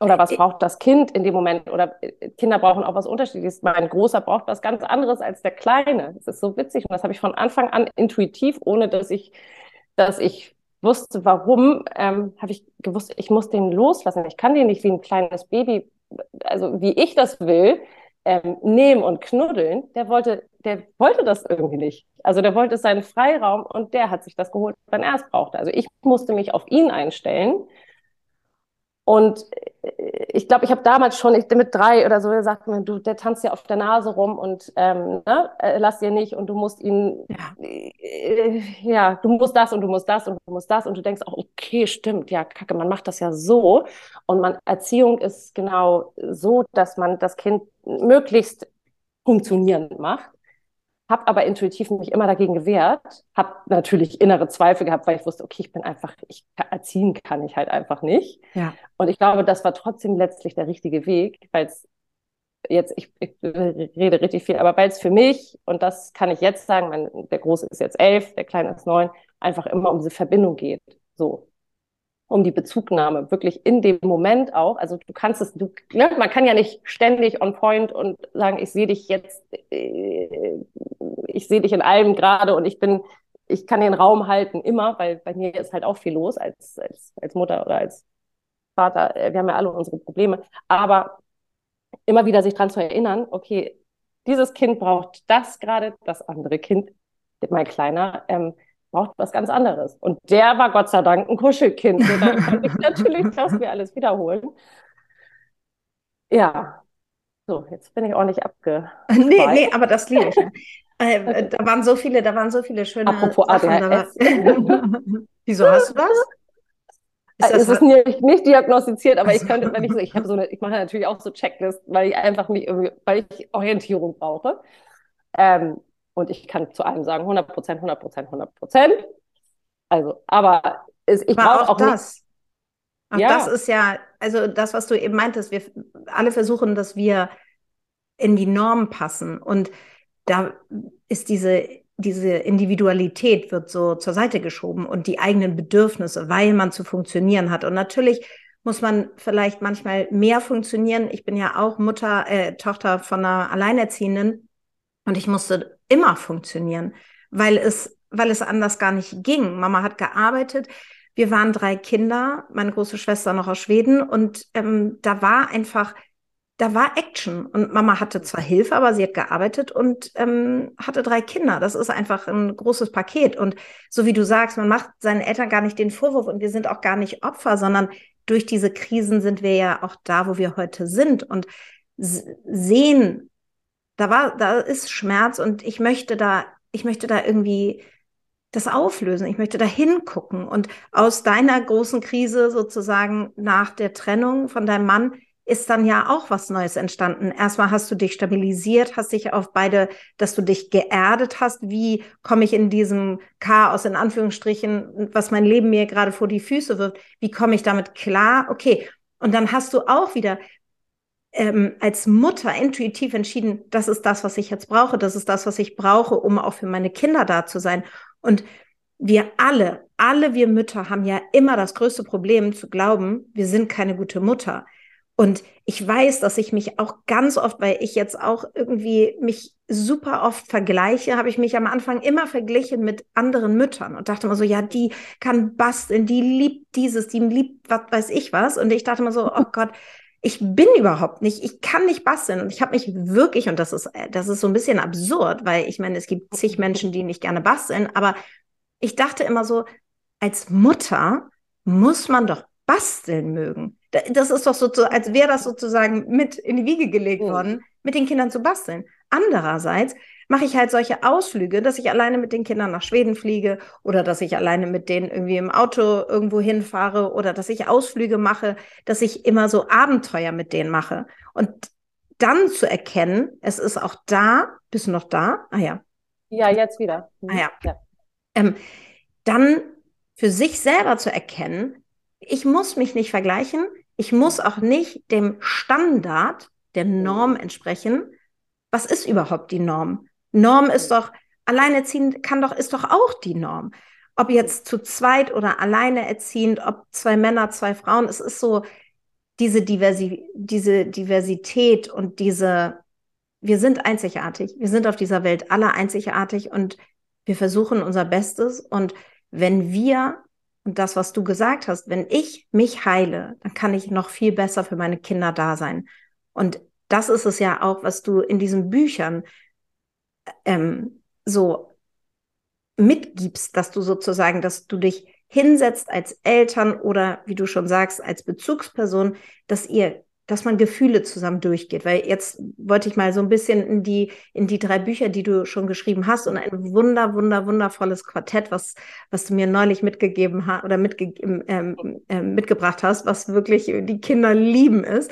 Speaker 3: Oder was braucht das Kind in dem Moment? Oder äh, Kinder brauchen auch was Unterschiedliches. Mein Großer braucht was ganz anderes als der Kleine. Das ist so witzig. Und das habe ich von Anfang an intuitiv, ohne dass ich, dass ich wusste, warum, ähm, habe ich gewusst, ich muss den loslassen. Ich kann den nicht wie ein kleines Baby, also wie ich das will, ähm, nehmen und knuddeln. Der wollte, der wollte das irgendwie nicht. Also der wollte seinen Freiraum und der hat sich das geholt, wenn er es brauchte. Also ich musste mich auf ihn einstellen und äh, ich glaube, ich habe damals schon ich, mit drei oder so gesagt, du, der tanzt ja auf der Nase rum und ähm, ne, äh, lass dir nicht und du musst ihn, ja. Äh, ja, du musst das und du musst das und du musst das. Und du denkst auch, okay, stimmt, ja, kacke, man macht das ja so. Und man Erziehung ist genau so, dass man das Kind möglichst funktionierend macht habe aber intuitiv mich immer dagegen gewehrt, habe natürlich innere Zweifel gehabt, weil ich wusste, okay, ich bin einfach, ich erziehen kann ich halt einfach nicht. Ja. Und ich glaube, das war trotzdem letztlich der richtige Weg, weil es jetzt, ich, ich, rede richtig viel, aber weil es für mich, und das kann ich jetzt sagen, mein, der Große ist jetzt elf, der Kleine ist neun, einfach immer um diese Verbindung geht. So um die Bezugnahme, wirklich in dem Moment auch. Also du kannst es, du, ne, man kann ja nicht ständig on point und sagen, ich sehe dich jetzt, äh, ich sehe dich in allem gerade und ich bin, ich kann den Raum halten immer, weil bei mir ist halt auch viel los als, als, als Mutter oder als Vater. Äh, wir haben ja alle unsere Probleme. Aber immer wieder sich dran zu erinnern, okay, dieses Kind braucht das gerade, das andere Kind, mein Kleiner, ähm, braucht was ganz anderes. Und der war Gott sei Dank ein Kuschelkind. So, da kann ich natürlich das mir alles wiederholen. Ja, so, jetzt bin ich auch nicht abge.
Speaker 2: nee, nee, aber das liebe ich. Äh, okay. Da waren so viele, da waren so viele schöne
Speaker 3: Apropos Sachen. ADHS.
Speaker 2: Wieso hast du das?
Speaker 3: Ist das es ist nicht, nicht diagnostiziert, aber ich könnte, wenn ich so, ich habe so eine, ich mache natürlich auch so Checklisten, weil ich einfach mich irgendwie, weil ich Orientierung brauche. Ähm, und ich kann zu allem sagen, 100 Prozent, 100 Prozent, 100 Prozent. Also, aber es, ich brauche auch, auch das.
Speaker 2: Auch ja. das ist ja, also das, was du eben meintest, wir alle versuchen, dass wir in die Norm passen. Und da ist diese, diese Individualität wird so zur Seite geschoben und die eigenen Bedürfnisse, weil man zu funktionieren hat. Und natürlich muss man vielleicht manchmal mehr funktionieren. Ich bin ja auch Mutter, äh, Tochter von einer Alleinerziehenden und ich musste immer funktionieren, weil es, weil es anders gar nicht ging. Mama hat gearbeitet. Wir waren drei Kinder, meine große Schwester noch aus Schweden und ähm, da war einfach, da war Action und Mama hatte zwar Hilfe, aber sie hat gearbeitet und ähm, hatte drei Kinder. Das ist einfach ein großes Paket und so wie du sagst, man macht seinen Eltern gar nicht den Vorwurf und wir sind auch gar nicht Opfer, sondern durch diese Krisen sind wir ja auch da, wo wir heute sind und sehen da war, da ist Schmerz und ich möchte da, ich möchte da irgendwie das auflösen. Ich möchte da hingucken und aus deiner großen Krise sozusagen nach der Trennung von deinem Mann ist dann ja auch was Neues entstanden. Erstmal hast du dich stabilisiert, hast dich auf beide, dass du dich geerdet hast. Wie komme ich in diesem Chaos, in Anführungsstrichen, was mein Leben mir gerade vor die Füße wirft? Wie komme ich damit klar? Okay. Und dann hast du auch wieder ähm, als Mutter intuitiv entschieden, das ist das, was ich jetzt brauche, das ist das, was ich brauche, um auch für meine Kinder da zu sein. Und wir alle, alle wir Mütter haben ja immer das größte Problem zu glauben, wir sind keine gute Mutter. Und ich weiß, dass ich mich auch ganz oft, weil ich jetzt auch irgendwie mich super oft vergleiche, habe ich mich am Anfang immer verglichen mit anderen Müttern und dachte immer so, ja, die kann basteln, die liebt dieses, die liebt was weiß ich was. Und ich dachte immer so, oh Gott, ich bin überhaupt nicht, ich kann nicht basteln und ich habe mich wirklich, und das ist, das ist so ein bisschen absurd, weil ich meine, es gibt zig Menschen, die nicht gerne basteln, aber ich dachte immer so, als Mutter muss man doch basteln mögen. Das ist doch so, als wäre das sozusagen mit in die Wiege gelegt worden, mit den Kindern zu basteln. Andererseits mache ich halt solche Ausflüge, dass ich alleine mit den Kindern nach Schweden fliege oder dass ich alleine mit denen irgendwie im Auto irgendwo hinfahre oder dass ich Ausflüge mache, dass ich immer so Abenteuer mit denen mache. Und dann zu erkennen, es ist auch da, bist du noch da? Ah ja.
Speaker 3: Ja, jetzt wieder.
Speaker 2: Mhm. Ah ja. ja. Ähm, dann für sich selber zu erkennen, ich muss mich nicht vergleichen, ich muss auch nicht dem Standard der Norm entsprechen, was ist überhaupt die Norm? Norm ist doch, alleinerziehend kann doch, ist doch auch die Norm. Ob jetzt zu zweit oder alleine erziehend, ob zwei Männer, zwei Frauen, es ist so diese, Diversi diese Diversität und diese, wir sind einzigartig. Wir sind auf dieser Welt alle einzigartig und wir versuchen unser Bestes. Und wenn wir, und das, was du gesagt hast, wenn ich mich heile, dann kann ich noch viel besser für meine Kinder da sein. Und das ist es ja auch, was du in diesen Büchern ähm, so mitgibst, dass du sozusagen, dass du dich hinsetzt als Eltern oder wie du schon sagst, als Bezugsperson, dass ihr dass man Gefühle zusammen durchgeht. Weil jetzt wollte ich mal so ein bisschen in die, in die drei Bücher, die du schon geschrieben hast und ein wunder, wunder, wundervolles Quartett, was, was du mir neulich mitgegeben hast oder mitge ähm, äh, mitgebracht hast, was wirklich die Kinder lieben ist.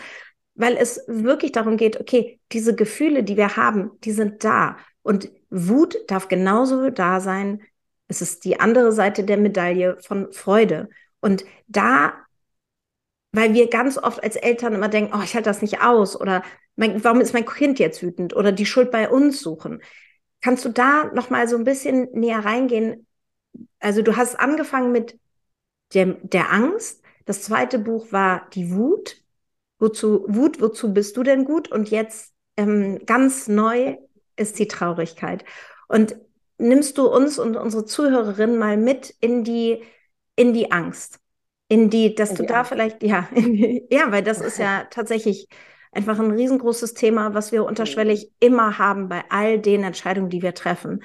Speaker 2: Weil es wirklich darum geht, okay, diese Gefühle, die wir haben, die sind da. Und Wut darf genauso da sein. Es ist die andere Seite der Medaille von Freude. Und da weil wir ganz oft als Eltern immer denken, oh, ich halte das nicht aus oder mein, warum ist mein Kind jetzt wütend oder die Schuld bei uns suchen. Kannst du da noch mal so ein bisschen näher reingehen? Also du hast angefangen mit der, der Angst. Das zweite Buch war die Wut. Wozu Wut? Wozu bist du denn gut? Und jetzt ähm, ganz neu ist die Traurigkeit. Und nimmst du uns und unsere Zuhörerinnen mal mit in die in die Angst? in die, dass in du da Angst. vielleicht, ja, die, ja, weil das ist ja tatsächlich einfach ein riesengroßes Thema, was wir unterschwellig immer haben bei all den Entscheidungen, die wir treffen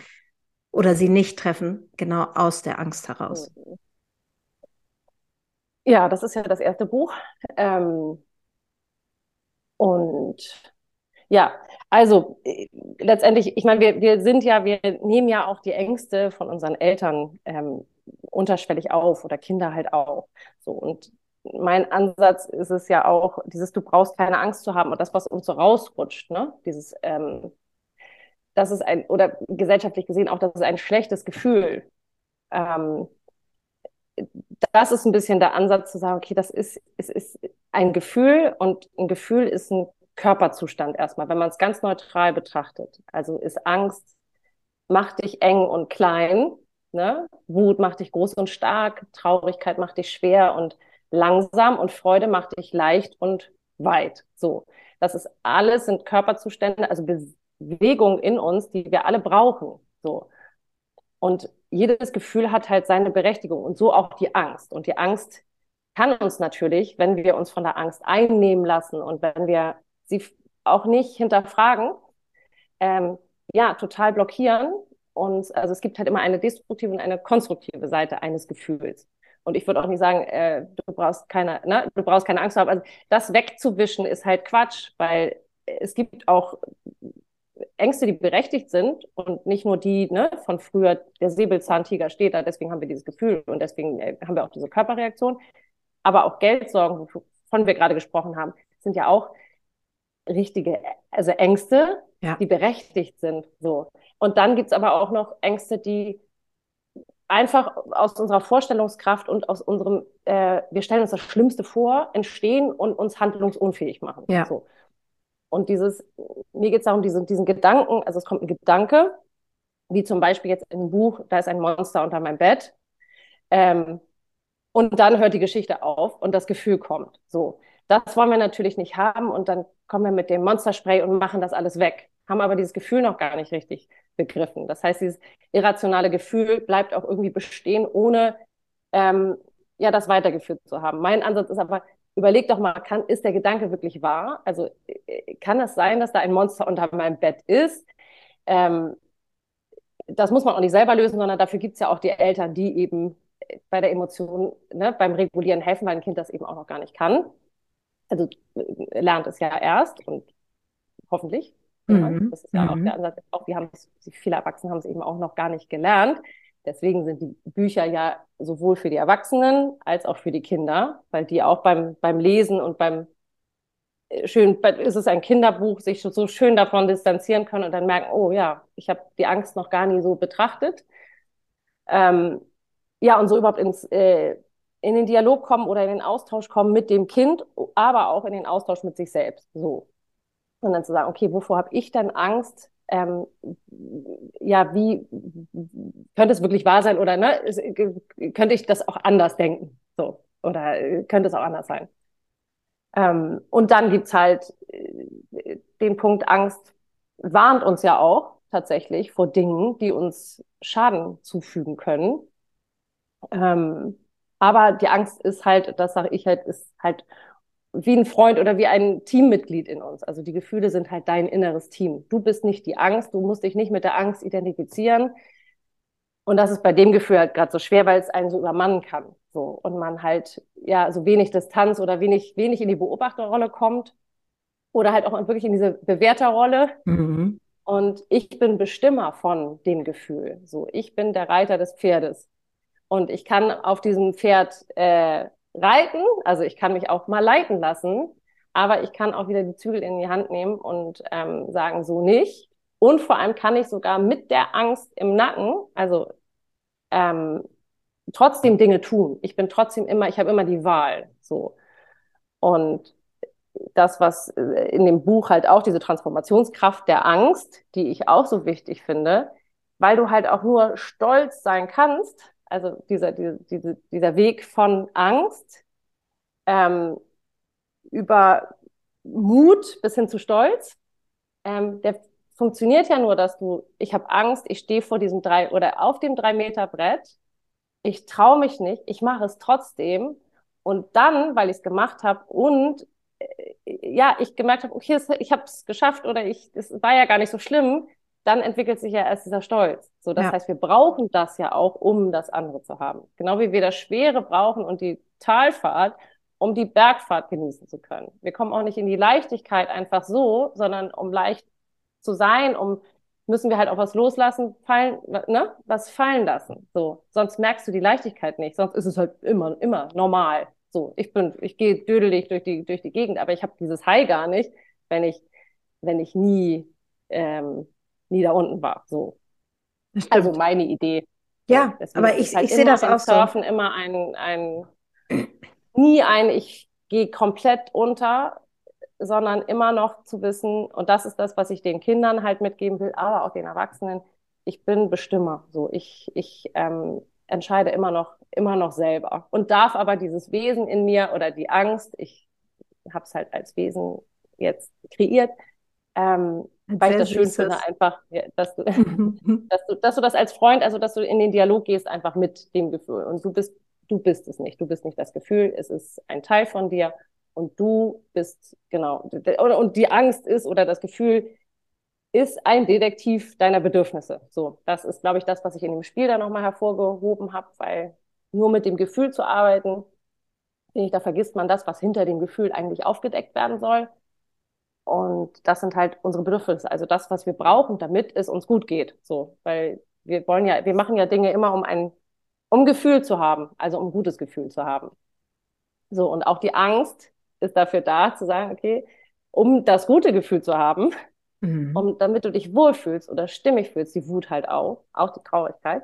Speaker 2: oder sie nicht treffen, genau aus der Angst heraus.
Speaker 3: Ja, das ist ja das erste Buch. Ähm, und ja, also äh, letztendlich, ich meine, wir, wir sind ja, wir nehmen ja auch die Ängste von unseren Eltern ähm, unterschwellig auf oder Kinder halt auch. So und mein Ansatz ist es ja auch, dieses du brauchst keine Angst zu haben und das, was uns so rausrutscht, ne? Dieses, ähm, das ist ein, oder gesellschaftlich gesehen auch, das ist ein schlechtes Gefühl. Ähm, das ist ein bisschen der Ansatz zu sagen, okay, das ist, es ist ein Gefühl und ein Gefühl ist ein Körperzustand erstmal, wenn man es ganz neutral betrachtet. Also ist Angst, macht dich eng und klein Ne? Wut macht dich groß und stark, Traurigkeit macht dich schwer und langsam und Freude macht dich leicht und weit. So, das ist alles sind Körperzustände, also Bewegungen in uns, die wir alle brauchen. So und jedes Gefühl hat halt seine Berechtigung und so auch die Angst. Und die Angst kann uns natürlich, wenn wir uns von der Angst einnehmen lassen und wenn wir sie auch nicht hinterfragen, ähm, ja, total blockieren und also es gibt halt immer eine destruktive und eine konstruktive Seite eines Gefühls. Und ich würde auch nicht sagen, äh, du brauchst keine, ne, du brauchst keine Angst haben. Also das wegzuwischen ist halt Quatsch, weil es gibt auch Ängste, die berechtigt sind und nicht nur die ne, von früher, der Säbelzahntiger steht da, deswegen haben wir dieses Gefühl und deswegen äh, haben wir auch diese Körperreaktion. Aber auch Geldsorgen, wovon wir gerade gesprochen haben, sind ja auch richtige, also Ängste, ja. die berechtigt sind. So. Und dann gibt's aber auch noch Ängste, die einfach aus unserer Vorstellungskraft und aus unserem, äh, wir stellen uns das Schlimmste vor, entstehen und uns handlungsunfähig machen. Ja. So. Und dieses, mir geht es darum, diesen, diesen Gedanken, also es kommt ein Gedanke, wie zum Beispiel jetzt im Buch, da ist ein Monster unter meinem Bett. Ähm, und dann hört die Geschichte auf und das Gefühl kommt. So, das wollen wir natürlich nicht haben und dann kommen wir mit dem Monsterspray und machen das alles weg haben aber dieses Gefühl noch gar nicht richtig begriffen. Das heißt, dieses irrationale Gefühl bleibt auch irgendwie bestehen, ohne ähm, ja das weitergeführt zu haben. Mein Ansatz ist aber, überleg doch mal, kann, ist der Gedanke wirklich wahr? Also äh, kann es sein, dass da ein Monster unter meinem Bett ist? Ähm, das muss man auch nicht selber lösen, sondern dafür gibt es ja auch die Eltern, die eben bei der Emotion, ne, beim Regulieren helfen, weil ein Kind das eben auch noch gar nicht kann. Also äh, lernt es ja erst und hoffentlich. Mhm. Das ist ja auch mhm. der Ansatz. Auch wir haben viele Erwachsene haben es eben auch noch gar nicht gelernt. Deswegen sind die Bücher ja sowohl für die Erwachsenen als auch für die Kinder, weil die auch beim, beim Lesen und beim äh, schön, ist es ein Kinderbuch, sich so schön davon distanzieren können und dann merken, oh ja, ich habe die Angst noch gar nie so betrachtet. Ähm, ja, und so überhaupt ins, äh, in den Dialog kommen oder in den Austausch kommen mit dem Kind, aber auch in den Austausch mit sich selbst. So. Und dann zu sagen, okay, wovor habe ich denn Angst? Ähm, ja, wie könnte es wirklich wahr sein oder ne, könnte ich das auch anders denken? So, oder äh, könnte es auch anders sein? Ähm, und dann gibt's halt äh, den Punkt, Angst warnt uns ja auch tatsächlich vor Dingen, die uns Schaden zufügen können. Ähm, aber die Angst ist halt, das sage ich halt, ist halt wie ein Freund oder wie ein Teammitglied in uns. Also die Gefühle sind halt dein inneres Team. Du bist nicht die Angst, du musst dich nicht mit der Angst identifizieren. Und das ist bei dem Gefühl halt gerade so schwer, weil es einen so übermannen kann. So. Und man halt, ja, so wenig Distanz oder wenig, wenig in die Beobachterrolle kommt. Oder halt auch wirklich in diese Bewerterrolle. Mhm. Und ich bin Bestimmer von dem Gefühl. So, ich bin der Reiter des Pferdes. Und ich kann auf diesem Pferd äh, reiten, also ich kann mich auch mal leiten lassen, aber ich kann auch wieder die Zügel in die Hand nehmen und ähm, sagen, so nicht. Und vor allem kann ich sogar mit der Angst im Nacken, also ähm, trotzdem Dinge tun. Ich bin trotzdem immer, ich habe immer die Wahl. So. Und das, was äh, in dem Buch halt auch diese Transformationskraft der Angst, die ich auch so wichtig finde, weil du halt auch nur stolz sein kannst, also dieser, dieser, dieser Weg von Angst ähm, über Mut bis hin zu Stolz, ähm, der funktioniert ja nur, dass du, ich habe Angst, ich stehe vor diesem drei oder auf dem drei Meter Brett, ich traue mich nicht, ich mache es trotzdem und dann, weil ich es gemacht habe und äh, ja, ich gemerkt habe, okay, ich habe es geschafft oder ich, es war ja gar nicht so schlimm, dann entwickelt sich ja erst dieser Stolz. So, das ja. heißt, wir brauchen das ja auch, um das andere zu haben. Genau wie wir das Schwere brauchen und die Talfahrt, um die Bergfahrt genießen zu können. Wir kommen auch nicht in die Leichtigkeit einfach so, sondern um leicht zu sein, um müssen wir halt auch was loslassen, fallen, ne, was fallen lassen. So, sonst merkst du die Leichtigkeit nicht. Sonst ist es halt immer, immer normal. So, ich bin, ich gehe dödelig durch die durch die Gegend, aber ich habe dieses High gar nicht, wenn ich wenn ich nie ähm, nie da unten war. So. Also meine Idee.
Speaker 2: Ja, so, aber ich, halt ich sehe das auch
Speaker 3: Surfen so. immer ein, ein, nie ein, ich gehe komplett unter, sondern immer noch zu wissen, und das ist das, was ich den Kindern halt mitgeben will, aber auch den Erwachsenen, ich bin Bestimmer. So, ich, ich ähm, entscheide immer noch, immer noch selber und darf aber dieses Wesen in mir oder die Angst, ich habe es halt als Wesen jetzt kreiert, ähm, weil ich das schön finde, einfach, ja, dass, du, dass, du, dass du das als Freund, also dass du in den Dialog gehst, einfach mit dem Gefühl. Und du bist, du bist es nicht. Du bist nicht das Gefühl, es ist ein Teil von dir und du bist, genau, und die Angst ist oder das Gefühl ist ein Detektiv deiner Bedürfnisse. So, das ist, glaube ich, das, was ich in dem Spiel da nochmal hervorgehoben habe, weil nur mit dem Gefühl zu arbeiten, finde ich, da vergisst man das, was hinter dem Gefühl eigentlich aufgedeckt werden soll. Und das sind halt unsere Bedürfnisse, also das, was wir brauchen, damit es uns gut geht. So, weil wir wollen ja, wir machen ja Dinge immer, um ein, um Gefühl zu haben, also um gutes Gefühl zu haben. So, und auch die Angst ist dafür da, zu sagen, okay, um das gute Gefühl zu haben, mhm. um, damit du dich wohlfühlst oder stimmig fühlst, die Wut halt auch, auch die Traurigkeit,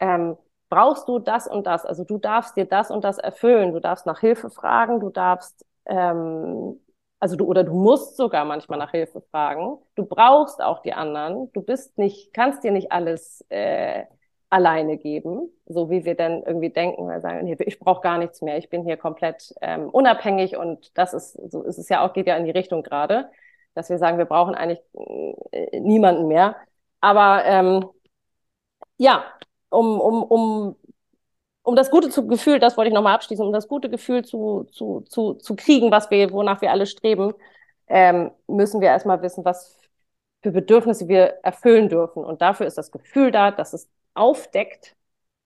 Speaker 3: ähm, brauchst du das und das. Also du darfst dir das und das erfüllen. Du darfst nach Hilfe fragen, du darfst ähm, also du oder du musst sogar manchmal nach Hilfe fragen. Du brauchst auch die anderen. Du bist nicht, kannst dir nicht alles äh, alleine geben, so wie wir dann irgendwie denken, weil sagen, nee, ich brauche gar nichts mehr, ich bin hier komplett ähm, unabhängig und das ist, so ist es ja auch, geht ja in die Richtung gerade, dass wir sagen, wir brauchen eigentlich äh, niemanden mehr. Aber ähm, ja, um, um, um um das gute Gefühl, das wollte ich nochmal abschließen, um das gute Gefühl zu, zu, zu, zu kriegen, was wir, wonach wir alle streben, ähm, müssen wir erstmal wissen, was für Bedürfnisse wir erfüllen dürfen. Und dafür ist das Gefühl da, dass es aufdeckt.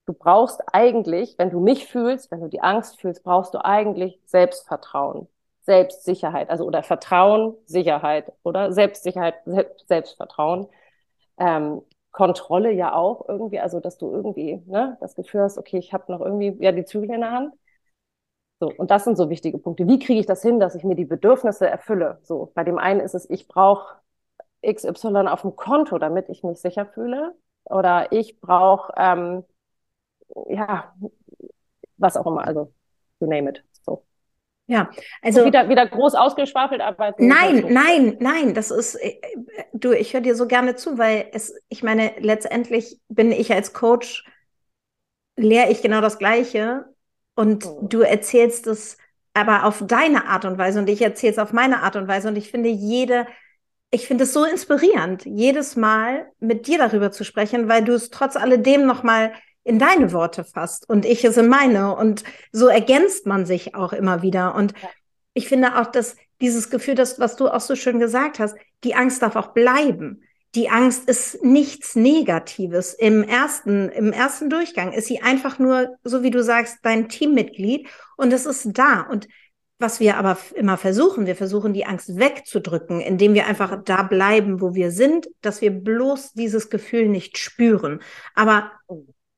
Speaker 3: Du brauchst eigentlich, wenn du mich fühlst, wenn du die Angst fühlst, brauchst du eigentlich Selbstvertrauen, Selbstsicherheit, also oder Vertrauen, Sicherheit oder Selbstsicherheit, Selbstvertrauen. Ähm, Kontrolle ja auch irgendwie, also dass du irgendwie ne, das Gefühl hast, okay, ich habe noch irgendwie ja die Zügel in der Hand. So, und das sind so wichtige Punkte. Wie kriege ich das hin, dass ich mir die Bedürfnisse erfülle? So, bei dem einen ist es, ich brauche XY auf dem Konto, damit ich mich sicher fühle. Oder ich brauche, ähm, ja, was auch immer, also you name it.
Speaker 2: Ja, also
Speaker 3: wieder, wieder groß ausgeschwafelt arbeiten.
Speaker 2: Nein, nein, nein, das ist, äh, du, ich höre dir so gerne zu, weil es, ich meine, letztendlich bin ich als Coach, lehre ich genau das Gleiche und
Speaker 3: Mhm.
Speaker 2: du erzählst es aber auf deine Art und Weise und ich erzähle es auf meine Art und Weise und ich finde jede, ich finde es so inspirierend, jedes Mal mit dir darüber zu sprechen, weil du es trotz alledem nochmal in deine Worte fasst und ich es in meine und so ergänzt man sich auch immer wieder und
Speaker 3: Ja.
Speaker 2: ich finde auch, dass dieses Gefühl, das, was du auch so schön gesagt hast, die Angst darf auch bleiben. Die Angst ist nichts Negatives. Im ersten, im ersten Durchgang ist sie einfach nur, so wie du sagst, dein Teammitglied und es ist da. Und was wir aber immer versuchen, wir versuchen die Angst wegzudrücken, indem wir einfach da bleiben, wo wir sind, dass wir bloß dieses Gefühl nicht spüren. Aber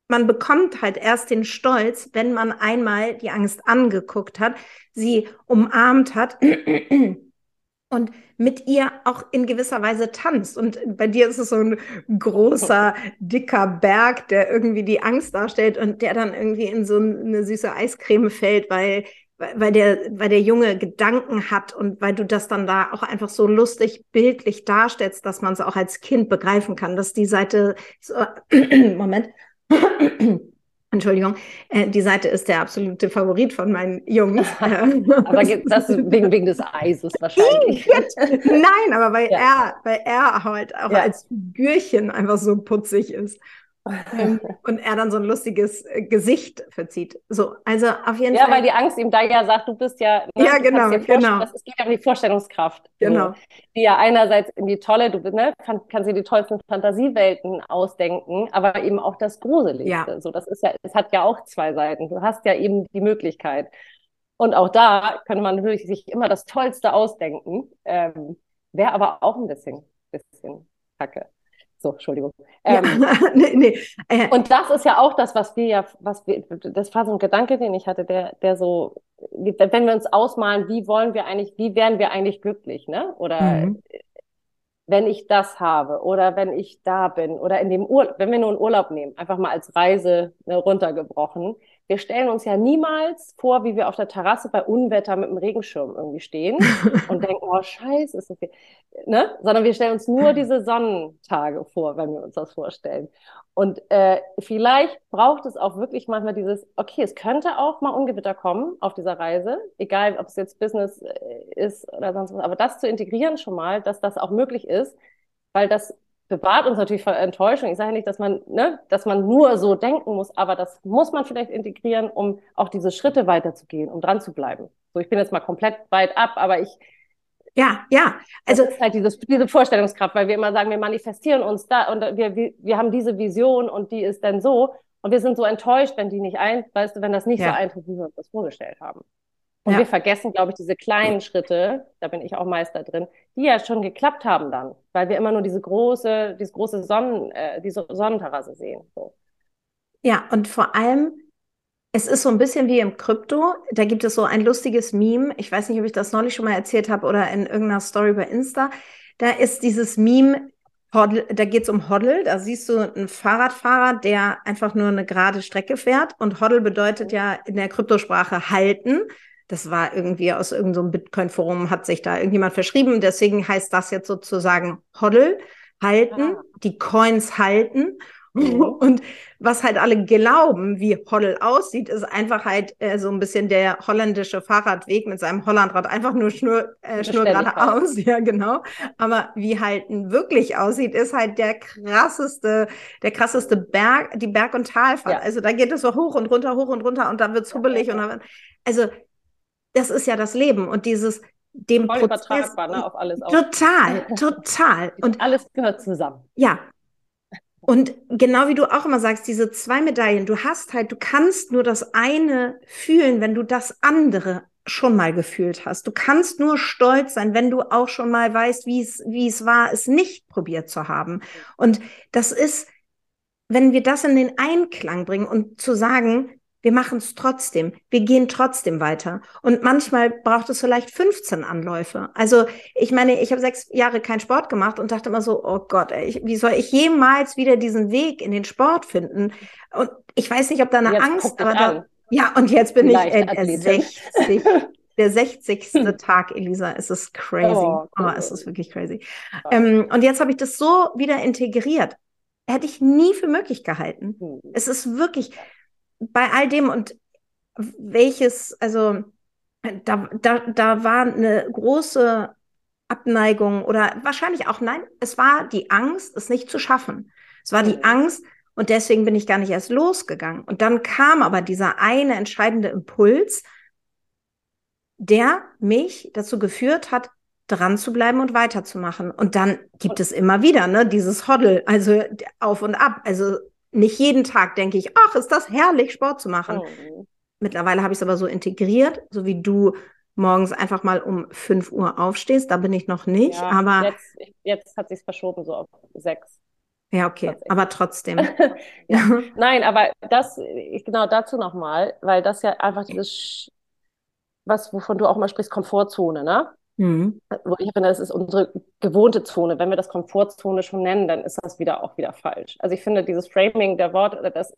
Speaker 2: man bekommt halt erst den Stolz, wenn man einmal die Angst angeguckt hat, sie umarmt hat und mit ihr auch in gewisser Weise tanzt. Und bei dir ist es so ein großer, dicker Berg, der irgendwie die Angst darstellt und der dann irgendwie in so eine süße Eiscreme fällt, weil, weil, der, weil der Junge Gedanken hat und weil du das dann da auch einfach so lustig bildlich darstellst, dass man es auch als Kind begreifen kann, dass die Seite, so, Moment, Entschuldigung, äh, die Seite ist der absolute Favorit von meinen Jungs.
Speaker 3: Aber ge- das wegen, wegen des Eises wahrscheinlich.
Speaker 2: Nein, aber weil
Speaker 3: Ja.
Speaker 2: er, weil er halt auch
Speaker 3: Ja.
Speaker 2: als Figürchen einfach so putzig ist. Ähm, und er dann so ein lustiges äh, Gesicht verzieht. So, also auf jeden
Speaker 3: Ja,
Speaker 2: Fall.
Speaker 3: weil die Angst ihm da ja sagt, du bist ja. ne,
Speaker 2: Ja, genau, genau.
Speaker 3: Das, es geht ja um die Vorstellungskraft.
Speaker 2: Genau.
Speaker 3: Die ja einerseits in die tolle, du ne, kann, kannst dir die tollsten Fantasiewelten ausdenken, aber eben auch das Gruseligste.
Speaker 2: Ja.
Speaker 3: So, das ist ja, es hat ja auch zwei Seiten. Du hast ja eben die Möglichkeit. Und auch da könnte man natürlich sich immer das Tollste ausdenken. Ähm, Wäre aber auch ein bisschen, bisschen kacke. So, Entschuldigung.
Speaker 2: ja.
Speaker 3: Ähm,
Speaker 2: nee, nee. Äh,
Speaker 3: und das ist ja auch das, was wir ja, was wir, das war so ein Gedanke, den ich hatte, der, der so, wenn wir uns ausmalen, wie wollen wir eigentlich, wie wären wir eigentlich glücklich, ne? Oder
Speaker 2: Mhm.
Speaker 3: wenn ich das habe oder wenn ich da bin oder in dem Urlaub, wenn wir nur einen Urlaub nehmen, einfach mal als Reise ne, runtergebrochen. Wir stellen uns ja niemals vor, wie wir auf der Terrasse bei Unwetter mit dem Regenschirm irgendwie stehen und denken, oh Scheiße, ist das hier, ne? Sondern wir stellen uns nur diese Sonnentage vor, wenn wir uns das vorstellen. Und äh, vielleicht braucht es auch wirklich manchmal dieses, okay, es könnte auch mal Ungewitter kommen auf dieser Reise, egal ob es jetzt Business äh, ist oder sonst was, aber das zu integrieren schon mal, dass das auch möglich ist, weil das bewahrt uns natürlich vor Enttäuschung. Ich sage nicht, dass man, ne, dass man nur so denken muss, aber das muss man vielleicht integrieren, um auch diese Schritte weiterzugehen, um dran zu bleiben. So, ich bin jetzt mal komplett weit ab, aber ich,
Speaker 2: ja, ja.
Speaker 3: also
Speaker 2: Also,
Speaker 3: ist halt dieses, diese Vorstellungskraft, weil wir immer sagen, wir manifestieren uns da und wir, wir, wir haben diese Vision und die ist dann so und wir sind so enttäuscht, wenn die nicht ein, weißt du, wenn das nicht
Speaker 2: Ja.
Speaker 3: so eintritt, wie wir uns das vorgestellt haben. Und
Speaker 2: Ja.
Speaker 3: wir vergessen, glaube ich, diese kleinen Schritte, da bin ich auch Meister drin, die ja schon geklappt haben dann, weil wir immer nur diese große, diese große Sonnen, äh, diese Sonnenterrasse sehen. So.
Speaker 2: ja, und vor allem, es ist so ein bisschen wie im Krypto. Da gibt es so ein lustiges Meme. Ich weiß nicht, ob ich das neulich schon mal erzählt habe oder in irgendeiner Story bei Insta. Da ist dieses Meme, da geht es um Hoddle. Da siehst du einen Fahrradfahrer, der einfach nur eine gerade Strecke fährt. Und Hoddle bedeutet ja in der Kryptosprache halten. Das war irgendwie aus irgendeinem so Bitcoin-Forum, hat sich da irgendjemand verschrieben. Deswegen heißt das jetzt sozusagen Hoddle, halten, die Coins halten. Und was halt alle glauben, wie Hoddle aussieht, ist einfach halt äh, so ein bisschen der holländische Fahrradweg mit seinem Hollandrad, einfach nur Schnur, äh, Schnur geradeaus, ja genau. Aber wie Halten wirklich aussieht, ist halt der krasseste, der krasseste Berg, die Berg- und Talfahrt.
Speaker 3: Ja.
Speaker 2: Also da geht es so hoch und runter, hoch und runter und dann wird's hubbelig
Speaker 3: ja,
Speaker 2: und dann, also das ist ja das Leben und dieses dem
Speaker 3: Voll
Speaker 2: Prozess.
Speaker 3: ne, auf alles auch.
Speaker 2: Total, total. Und
Speaker 3: Alles gehört zusammen.
Speaker 2: ja. Und genau wie du auch immer sagst, diese zwei Medaillen, du hast halt, du kannst nur das eine fühlen, wenn du das andere schon mal gefühlt hast. Du kannst nur stolz sein, wenn du auch schon mal weißt, wie es, wie es war, es nicht probiert zu haben. Und das ist, wenn wir das in den Einklang bringen und zu sagen, wir machen es trotzdem, wir gehen trotzdem weiter. Und manchmal braucht es vielleicht 15 Anläufe. Also ich meine, ich habe sechs Jahre keinen Sport gemacht und dachte immer so, oh Gott, ey, wie soll ich jemals wieder diesen Weg in den Sport finden? Und ich weiß nicht, ob da eine
Speaker 3: Jetzt
Speaker 2: Angst, aber da, ja, und jetzt bin
Speaker 3: Die
Speaker 2: ich äh,
Speaker 3: Leichtathletin.
Speaker 2: 60. der 60. Hm. Tag, Elisa. Es ist crazy. Oh, cool. oh es ist wirklich crazy. Ähm, und jetzt habe ich das so wieder integriert. Hätte ich nie für möglich gehalten. Hm. Es ist wirklich bei all dem und welches, also da, da, da war eine große Abneigung oder wahrscheinlich auch nein, es war die Angst, es nicht zu schaffen. Es war die Angst und deswegen bin ich gar nicht erst losgegangen. Und dann kam aber dieser eine entscheidende Impuls, der mich dazu geführt hat, dran zu bleiben und weiterzumachen. Und dann gibt es immer wieder, ne, dieses Hoddle, also auf und ab. Also nicht jeden Tag denke ich, ach, ist das herrlich, Sport zu machen. Mhm. Mittlerweile habe ich es aber so integriert, so wie du morgens einfach mal um 5 Uhr aufstehst. Da bin ich noch nicht, ja, aber.
Speaker 3: Jetzt, jetzt hat sich verschoben, so auf sechs.
Speaker 2: Ja, okay, aber trotzdem.
Speaker 3: ja. Nein, aber das, genau dazu nochmal, weil das ja einfach dieses, was, wovon du auch mal sprichst, Komfortzone, ne? Mhm. Wo ich finde, das ist unsere gewohnte Zone. Wenn wir das Komfortzone schon nennen, dann ist das wieder auch wieder falsch. Also ich finde, dieses Framing der Worte, das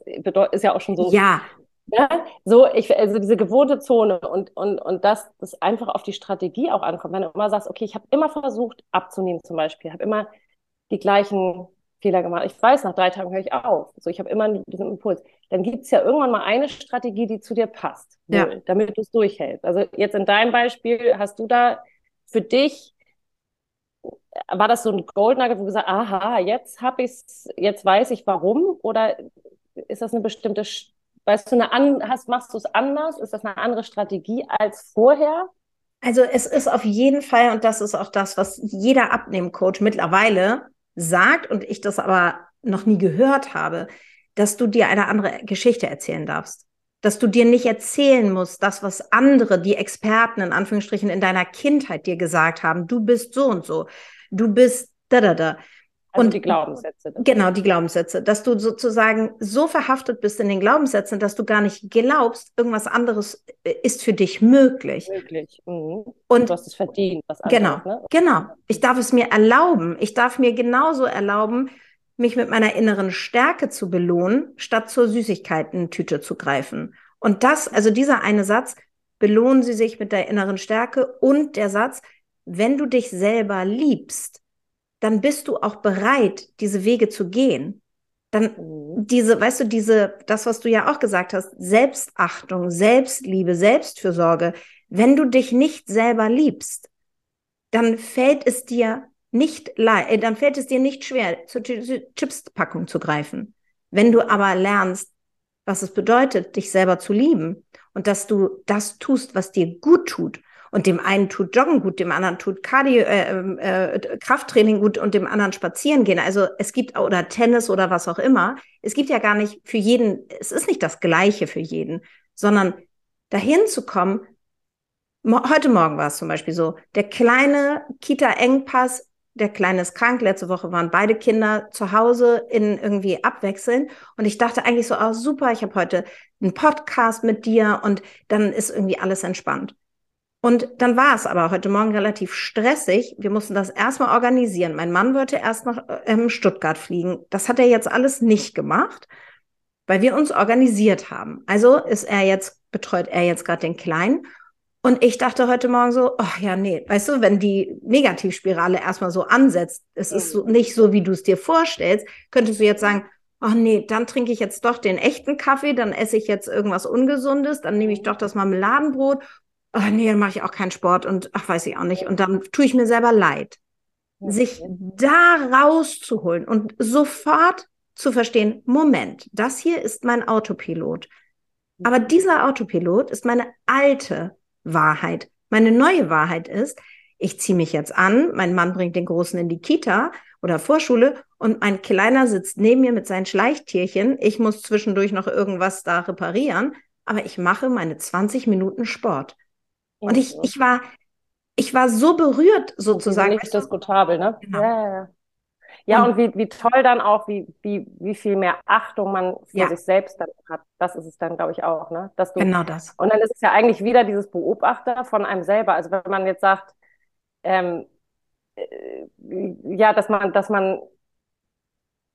Speaker 3: ist ja auch schon so
Speaker 2: ja.
Speaker 3: Ja, so, ich, also diese gewohnte Zone und, und, und dass das einfach auf die Strategie auch ankommt. Wenn du immer sagst, okay, ich habe immer versucht abzunehmen zum Beispiel, habe immer die gleichen Fehler gemacht. Ich weiß, nach drei Tagen höre ich auf. So, ich habe immer diesen Impuls. Dann gibt es ja irgendwann mal eine Strategie, die zu dir passt, ja. damit du es durchhältst. Also jetzt in deinem Beispiel, hast du da für dich, war das so ein Gold Nugget, wo du gesagt aha, jetzt habe ich jetzt weiß ich warum? Oder ist das eine bestimmte Weißt du, eine an, hast, machst du es anders? Ist das eine andere Strategie als vorher?
Speaker 2: Also es ist auf jeden Fall, und das ist auch das, was jeder Abnehmcoach mittlerweile sagt und ich das aber noch nie gehört habe, dass du dir eine andere Geschichte erzählen darfst. Dass du dir nicht erzählen musst, das, was andere, die Experten in Anführungsstrichen in deiner Kindheit dir gesagt haben. Du bist so und so. Du bist da, da, da.
Speaker 3: Also und die Glaubenssätze.
Speaker 2: Genau, die Glaubenssätze. Dass du sozusagen so verhaftet bist in den Glaubenssätzen, dass du gar nicht glaubst, irgendwas anderes äh, ist für dich möglich.
Speaker 3: Möglich. Mhm. Und du hast es verdient. Was
Speaker 2: anderes, genau, ne? genau. Ich darf es mir erlauben. Ich darf mir genauso erlauben, mich mit meiner inneren Stärke zu belohnen, statt zur Süßigkeiten-Tüte zu greifen. Und das, also dieser eine Satz, belohnen Sie sich mit der inneren Stärke und der Satz, wenn du dich selber liebst, dann bist du auch bereit, diese Wege zu gehen. Dann mhm. diese, weißt du, diese, das, was du ja auch gesagt hast, Selbstachtung, Selbstliebe, Selbstfürsorge. Wenn du dich nicht selber liebst, dann fällt es dir nicht äh, dann fällt es dir nicht schwer, zur Chipspackung zu greifen. Wenn du aber lernst, was es bedeutet, dich selber zu lieben und dass du das tust, was dir gut tut und dem einen tut Joggen gut, dem anderen tut Cardio, äh, ähm, äh, Krafttraining gut und dem anderen spazieren gehen. Also es gibt oder Tennis oder was auch immer. Es gibt ja gar nicht für jeden, es ist nicht das Gleiche für jeden, sondern dahin zu kommen. Heute Morgen war es zum Beispiel so, der kleine Kita-Engpass, der Kleine ist krank. Letzte Woche waren beide Kinder zu Hause in irgendwie abwechseln. Und ich dachte eigentlich so, oh super, ich habe heute einen Podcast mit dir und dann ist irgendwie alles entspannt. Und dann war es aber heute Morgen relativ stressig. Wir mussten das erstmal organisieren. Mein Mann wollte erst nach ähm, Stuttgart fliegen. Das hat er jetzt alles nicht gemacht, weil wir uns organisiert haben. Also ist er jetzt, betreut er jetzt gerade den Kleinen. Und ich dachte heute Morgen so, ach ja, nee, weißt du, wenn die Negativspirale erstmal so ansetzt, es ist so, nicht so, wie du es dir vorstellst, könntest du jetzt sagen, ach nee, dann trinke ich jetzt doch den echten Kaffee, dann esse ich jetzt irgendwas Ungesundes, dann nehme ich doch das Marmeladenbrot ach nee, dann mache ich auch keinen Sport und ach, weiß ich auch nicht. Und dann tue ich mir selber leid. Sich da rauszuholen und sofort zu verstehen, Moment, das hier ist mein Autopilot. Aber dieser Autopilot ist meine alte Wahrheit. Meine neue Wahrheit ist, ich ziehe mich jetzt an, mein Mann bringt den Großen in die Kita oder Vorschule und mein Kleiner sitzt neben mir mit seinen Schleichtierchen. Ich muss zwischendurch noch irgendwas da reparieren, aber ich mache meine 20 Minuten Sport. Und ich, ich war, ich war so berührt sozusagen.
Speaker 3: Nicht diskutabel, ne? Genau. Ja, ja, ja. Ja, und, und wie, wie toll dann auch, wie, wie, wie viel mehr Achtung man für ja. sich selbst dann hat. Das ist es dann, glaube ich, auch, ne?
Speaker 2: Dass du, genau das.
Speaker 3: Und dann ist es ja eigentlich wieder dieses Beobachter von einem selber. Also wenn man jetzt sagt, ähm, äh, ja, dass man, dass man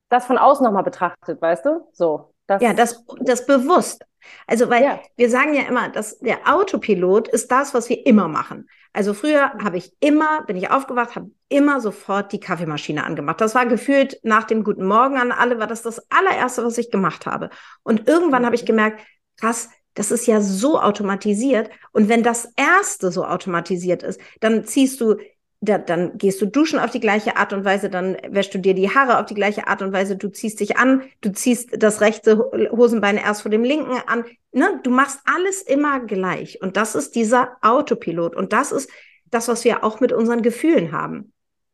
Speaker 3: das von außen nochmal betrachtet, weißt du? So
Speaker 2: Das, ja, das, das bewusst. Also, weil ja. wir sagen ja immer, dass der Autopilot ist das, was wir immer machen. Also früher habe ich immer, bin ich aufgewacht, habe immer sofort die Kaffeemaschine angemacht. Das war gefühlt nach dem Guten Morgen an alle, war das das allererste, was ich gemacht habe. Und irgendwann habe ich mhm. gemerkt, krass, das ist ja so automatisiert. Und wenn das erste so automatisiert ist, dann ziehst du da, dann gehst du duschen auf die gleiche Art und Weise, dann wäschst du dir die Haare auf die gleiche Art und Weise, du ziehst dich an, du ziehst das rechte Hosenbein erst vor dem linken an. Ne? Du machst alles immer gleich. Und das ist dieser Autopilot. Und das ist das, was wir auch mit unseren Gefühlen haben.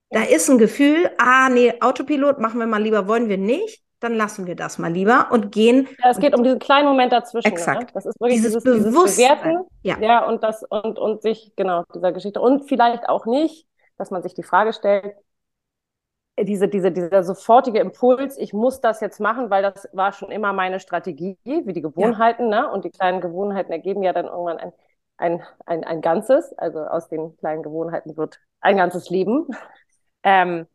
Speaker 2: Da ist ein Gefühl, ah, nee, Autopilot machen wir mal lieber, wollen wir nicht. Dann lassen wir das mal lieber und gehen.
Speaker 3: Ja, es geht um diesen kleinen Moment dazwischen.
Speaker 2: Ne? Exakt.
Speaker 3: Ne? Das ist wirklich dieses, dieses, dieses Bewerten. Ja. ja, und das, und, und sich, genau, dieser Geschichte. Und vielleicht auch nicht dass man sich die Frage stellt, diese, diese, dieser sofortige Impuls, ich muss das jetzt machen, weil das war schon immer meine Strategie, wie die Gewohnheiten, ja. ne? Und die kleinen Gewohnheiten ergeben ja dann irgendwann ein, ein, ein, ein Ganzes. Also aus den kleinen Gewohnheiten wird ein ganzes Leben. Ähm,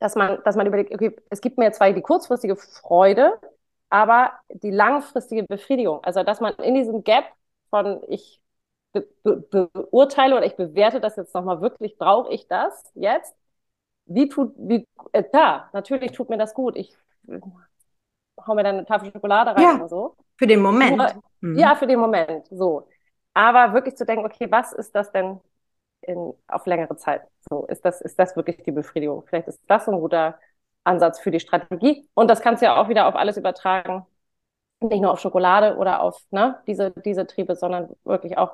Speaker 3: dass man, dass man überlegt, okay, es gibt mir zwar die kurzfristige Freude, aber die langfristige Befriedigung. Also, dass man in diesem Gap von ich be be beurteile oder ich bewerte das jetzt nochmal wirklich, brauche ich das jetzt? Wie tut, wie, äh, da, natürlich tut mir das gut. Ich äh, hau mir dann eine Tafel Schokolade rein
Speaker 2: ja,
Speaker 3: oder so.
Speaker 2: Für den Moment.
Speaker 3: Nur, mhm. Ja, für den Moment, so. Aber wirklich zu denken, okay, was ist das denn in, auf längere Zeit? So, ist das, ist das wirklich die Befriedigung? Vielleicht ist das ein guter Ansatz für die Strategie. Und das kannst du ja auch wieder auf alles übertragen. Nicht nur auf Schokolade oder auf ne, diese, diese Triebe, sondern wirklich auch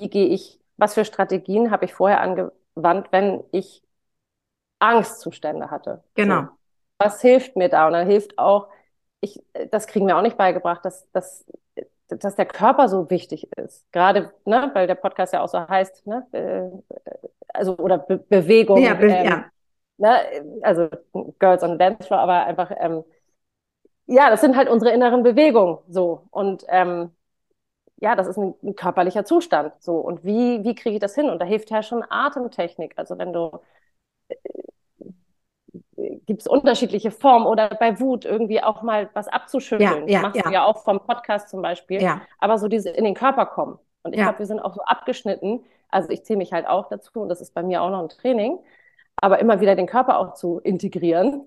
Speaker 3: wie gehe ich, was für Strategien habe ich vorher angewandt, wenn ich Angstzustände hatte.
Speaker 2: Genau. So.
Speaker 3: Was hilft mir da? Und dann hilft auch, ich, das kriegen wir auch nicht beigebracht, dass, dass, dass der Körper so wichtig ist. Gerade, ne, weil der Podcast ja auch so heißt, ne, äh, also oder Be Bewegung.
Speaker 2: Ja, be ähm, ja.
Speaker 3: Ne, also Girls on Dance Floor, aber einfach, ähm, ja, das sind halt unsere inneren Bewegungen so. Und ähm, ja, das ist ein, ein, körperlicher Zustand. So. Und wie, wie kriege ich das hin? Und da hilft ja schon Atemtechnik. Also wenn du äh, gibt es unterschiedliche Formen oder bei Wut irgendwie auch mal was abzuschütteln. Ja, ja, machst ja. du ja auch vom Podcast zum Beispiel. Ja. Aber so diese in den Körper kommen. Und ich ja. glaube, wir sind auch so abgeschnitten. Also ich zähle mich halt auch dazu und das ist bei mir auch noch ein Training. Aber immer wieder den Körper auch zu integrieren,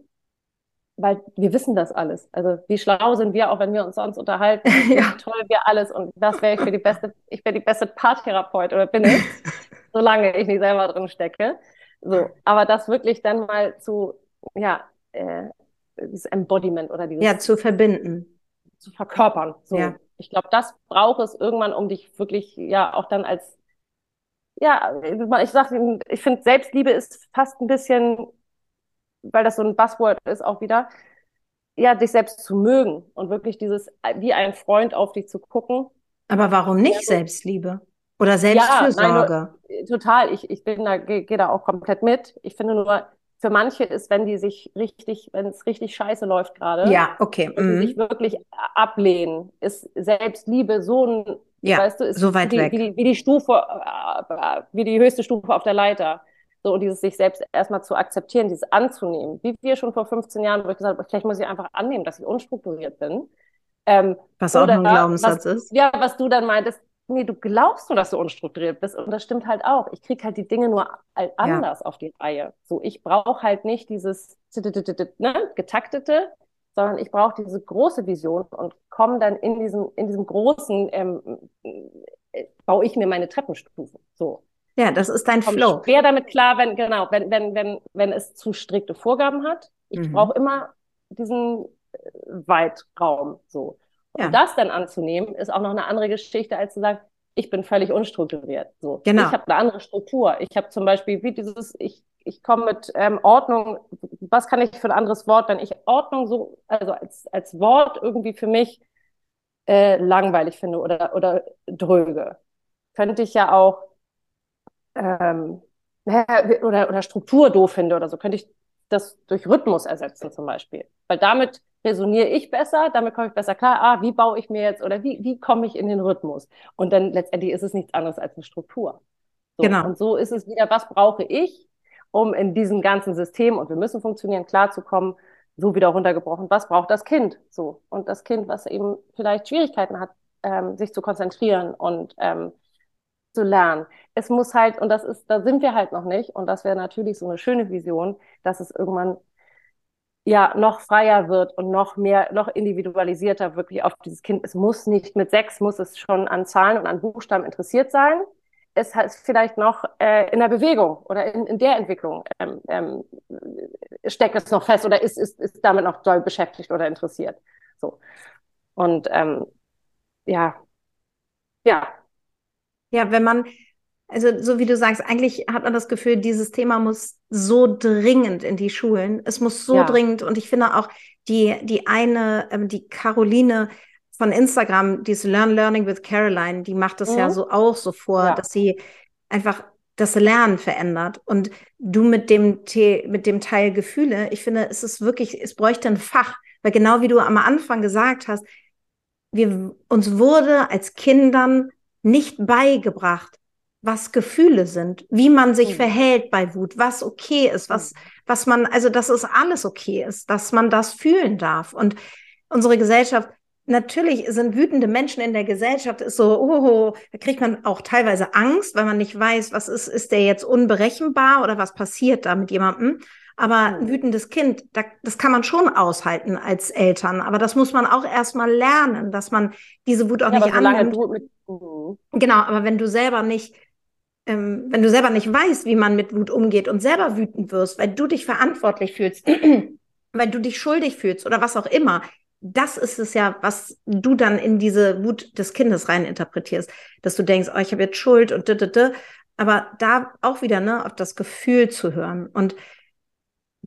Speaker 3: weil wir wissen das alles. Also wie schlau sind wir, auch wenn wir uns sonst unterhalten, ja. wie toll wir alles und das wäre ich für die beste, ich wäre die beste Paartherapeut oder bin ich, solange ich nicht selber drin stecke. So, aber das wirklich dann mal zu, ja, äh, dieses Embodiment oder dieses
Speaker 2: ja zu verbinden,
Speaker 3: zu verkörpern. So, ja. ich glaube, das braucht es irgendwann, um dich wirklich ja auch dann als ja, ich sag, ich finde Selbstliebe ist fast ein bisschen weil das so ein Buzzword ist auch wieder, ja, dich selbst zu mögen und wirklich dieses, wie ein Freund auf dich zu gucken.
Speaker 2: Aber warum nicht ja, Selbstliebe? Oder Selbstfürsorge? Ja,
Speaker 3: nein, total. Ich, ich bin da, gehe geh da auch komplett mit. Ich finde nur, für manche ist, wenn die sich richtig, wenn es richtig scheiße läuft gerade,
Speaker 2: ja, okay,
Speaker 3: mhm. sich wirklich ablehnen, ist Selbstliebe so ein,
Speaker 2: ja, weißt du, ist so weit
Speaker 3: wie,
Speaker 2: weg.
Speaker 3: Wie die, wie die Stufe, äh, wie die höchste Stufe auf der Leiter. So, und dieses sich selbst erstmal zu akzeptieren, dieses anzunehmen. Wie wir schon vor 15 Jahren, wo ich gesagt habe, vielleicht muss ich einfach annehmen, dass ich unstrukturiert bin.
Speaker 2: Ähm, was auch ein Glaubenssatz
Speaker 3: was,
Speaker 2: ist.
Speaker 3: Ja, was du dann meintest, nee, du glaubst nur, dass du unstrukturiert bist. Und das stimmt halt auch. Ich kriege halt die Dinge nur anders ja. auf die Reihe. So, ich brauche halt nicht dieses ne, getaktete, sondern ich brauche diese große Vision und komme dann in diesem, in diesem großen, ähm, äh, baue ich mir meine Treppenstufen. So.
Speaker 2: Ja, das ist dein Flow.
Speaker 3: Schwer damit klar, wenn, genau, wenn, wenn, wenn, wenn es zu strikte Vorgaben hat. Ich mhm. brauche immer diesen äh, Weitraum, so. Und ja. das dann anzunehmen, ist auch noch eine andere Geschichte, als zu sagen, ich bin völlig unstrukturiert. So.
Speaker 2: Genau.
Speaker 3: Ich habe eine andere Struktur. Ich habe zum Beispiel wie dieses, ich, ich komme mit ähm, Ordnung, was kann ich für ein anderes Wort, wenn ich Ordnung so, also als, als Wort irgendwie für mich äh, langweilig finde oder, oder dröge, könnte ich ja auch ähm, oder, oder Struktur doof finde oder so, könnte ich das durch Rhythmus ersetzen zum Beispiel. Weil damit resoniere ich besser, damit komme ich besser klar, ah, wie baue ich mir jetzt oder wie, wie komme ich in den Rhythmus? Und dann letztendlich ist es nichts anderes als eine Struktur. So,
Speaker 2: genau.
Speaker 3: Und so ist es wieder, was brauche ich, um in diesem ganzen System, und wir müssen funktionieren, klarzukommen, so wieder runtergebrochen, was braucht das Kind so? Und das Kind, was eben vielleicht Schwierigkeiten hat, ähm, sich zu konzentrieren und ähm, zu lernen. Es muss halt, und das ist, da sind wir halt noch nicht, und das wäre natürlich so eine schöne Vision, dass es irgendwann ja noch freier wird und noch mehr, noch individualisierter wirklich auf dieses Kind. Es muss nicht mit sechs, muss es schon an Zahlen und an Buchstaben interessiert sein. Es heißt vielleicht noch äh, in der Bewegung oder in, in der Entwicklung ähm, ähm, steckt es noch fest oder ist, ist, ist damit noch doll beschäftigt oder interessiert. So. Und ähm, ja, ja.
Speaker 2: Ja, wenn man, also so wie du sagst, eigentlich hat man das Gefühl, dieses Thema muss so dringend in die Schulen. Es muss so ja. dringend und ich finde auch die, die eine, ähm, die Caroline von Instagram, dieses Learn Learning with Caroline, die macht das mhm. ja so auch so vor, ja. dass sie einfach das Lernen verändert. Und du mit dem, mit dem Teil Gefühle, ich finde, es ist wirklich, es bräuchte ein Fach, weil genau wie du am Anfang gesagt hast, wir, uns wurde als Kindern nicht beigebracht, was Gefühle sind, wie man sich mhm. verhält bei Wut, was okay ist, was, mhm. was man, also dass es alles okay ist, dass man das fühlen darf. Und unsere Gesellschaft, natürlich sind wütende Menschen in der Gesellschaft, ist so, oh, da kriegt man auch teilweise Angst, weil man nicht weiß, was ist, ist der jetzt unberechenbar oder was passiert da mit jemandem. Aber ein wütendes Kind, das kann man schon aushalten als Eltern. Aber das muss man auch erstmal lernen, dass man diese Wut auch ja, nicht annimmt. Mit... Mhm. Genau, aber wenn du selber nicht, ähm, wenn du selber nicht weißt, wie man mit Wut umgeht und selber wütend wirst, weil du dich verantwortlich fühlst, weil du dich schuldig fühlst oder was auch immer, das ist es ja, was du dann in diese Wut des Kindes rein interpretierst, dass du denkst, oh, ich habe jetzt Schuld und d, d, d. aber da auch wieder ne, auf das Gefühl zu hören und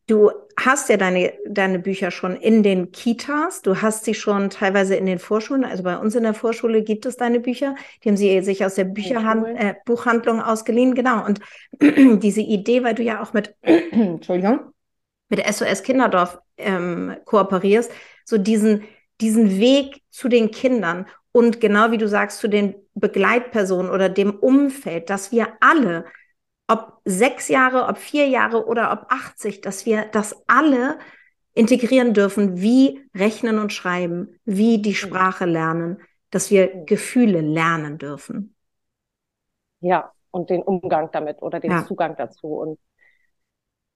Speaker 2: Du hast ja deine, deine Bücher schon in den Kitas, du hast sie schon teilweise in den Vorschulen, also bei uns in der Vorschule gibt es deine Bücher, die haben sie sich aus der Bücherhand, äh, Buchhandlung ausgeliehen, genau. Und diese Idee, weil du ja auch mit, Entschuldigung, mit SOS Kinderdorf ähm, kooperierst, so diesen, diesen Weg zu den Kindern und genau wie du sagst, zu den Begleitpersonen oder dem Umfeld, dass wir alle ob sechs Jahre, ob vier Jahre oder ob 80, dass wir das alle integrieren dürfen, wie rechnen und schreiben, wie die Sprache lernen, dass wir Gefühle lernen dürfen.
Speaker 3: Ja, und den Umgang damit oder den ja. Zugang dazu. Und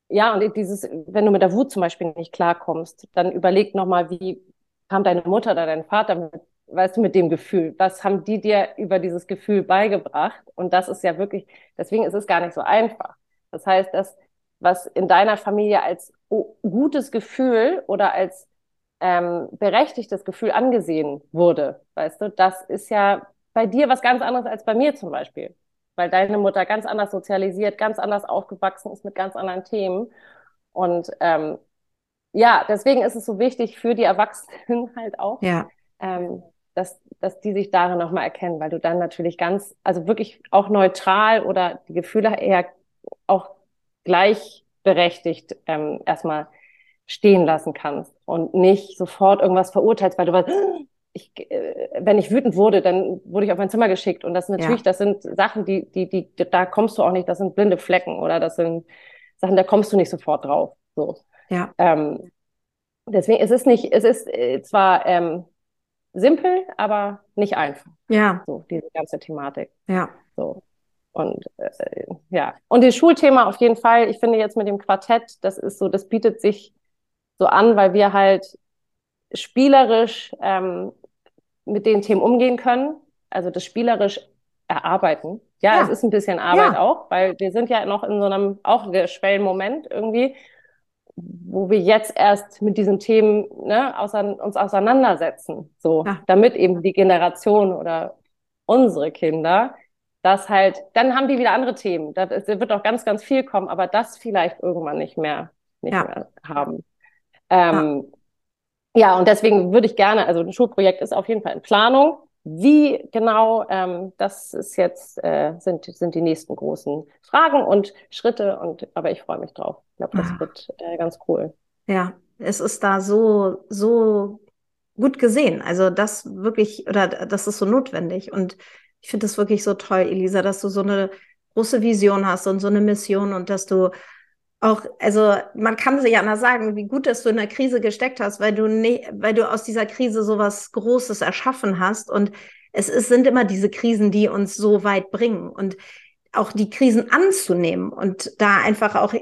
Speaker 3: ja, und dieses, wenn du mit der Wut zum Beispiel nicht klarkommst, dann überleg nochmal, wie kam deine Mutter oder dein Vater mit weißt du, mit dem Gefühl? Was haben die dir über dieses Gefühl beigebracht? Und das ist ja wirklich, deswegen ist es gar nicht so einfach. Das heißt, dass was in deiner Familie als gutes Gefühl oder als ähm, berechtigtes Gefühl angesehen wurde, weißt du, das ist ja bei dir was ganz anderes als bei mir zum Beispiel, weil deine Mutter ganz anders sozialisiert, ganz anders aufgewachsen ist mit ganz anderen Themen. Und ähm, ja, deswegen ist es so wichtig für die Erwachsenen halt auch, ja. ähm, dass, dass die sich darin nochmal erkennen, weil du dann natürlich ganz, also wirklich auch neutral oder die Gefühle eher auch gleichberechtigt ähm, erstmal stehen lassen kannst und nicht sofort irgendwas verurteilst, weil du weißt, ich, äh, wenn ich wütend wurde, dann wurde ich auf mein Zimmer geschickt. Und das natürlich, ja. das sind Sachen, die, die, die, da kommst du auch nicht, das sind blinde Flecken oder das sind Sachen, da kommst du nicht sofort drauf. So. Ja. Ähm, deswegen, es ist nicht, es ist äh, zwar ähm, simpel, aber nicht einfach. Ja. So, diese ganze Thematik. Ja. So. Und äh, ja. Und das Schulthema auf jeden Fall, ich finde jetzt mit dem Quartett, das ist so, das bietet sich so an, weil wir halt spielerisch ähm, mit den Themen umgehen können. Also das spielerisch erarbeiten. Ja, ja. es ist ein bisschen Arbeit ja. auch, weil wir sind ja noch in so einem auch Schwellenmoment irgendwie wo wir jetzt erst mit diesen Themen ne, ausein uns auseinandersetzen, so, ja. damit eben die Generation oder unsere Kinder das halt, dann haben die wieder andere Themen. Da wird auch ganz, ganz viel kommen, aber das vielleicht irgendwann nicht mehr, nicht ja. mehr haben. Ähm, ja. ja, und deswegen würde ich gerne, also ein Schulprojekt ist auf jeden Fall in Planung. Wie genau, ähm, das ist jetzt, äh, sind, sind die nächsten großen Fragen und Schritte und aber ich freue mich drauf. Ich glaube, das ah. wird äh, ganz cool.
Speaker 2: Ja, es ist da so, so gut gesehen. Also das wirklich, oder das ist so notwendig. Und ich finde das wirklich so toll, Elisa, dass du so eine große Vision hast und so eine Mission und dass du auch, also man kann sich ja anders sagen, wie gut, dass du in der Krise gesteckt hast, weil du ne, weil du aus dieser Krise so was Großes erschaffen hast. Und es ist, sind immer diese Krisen, die uns so weit bringen. Und auch die Krisen anzunehmen und da einfach auch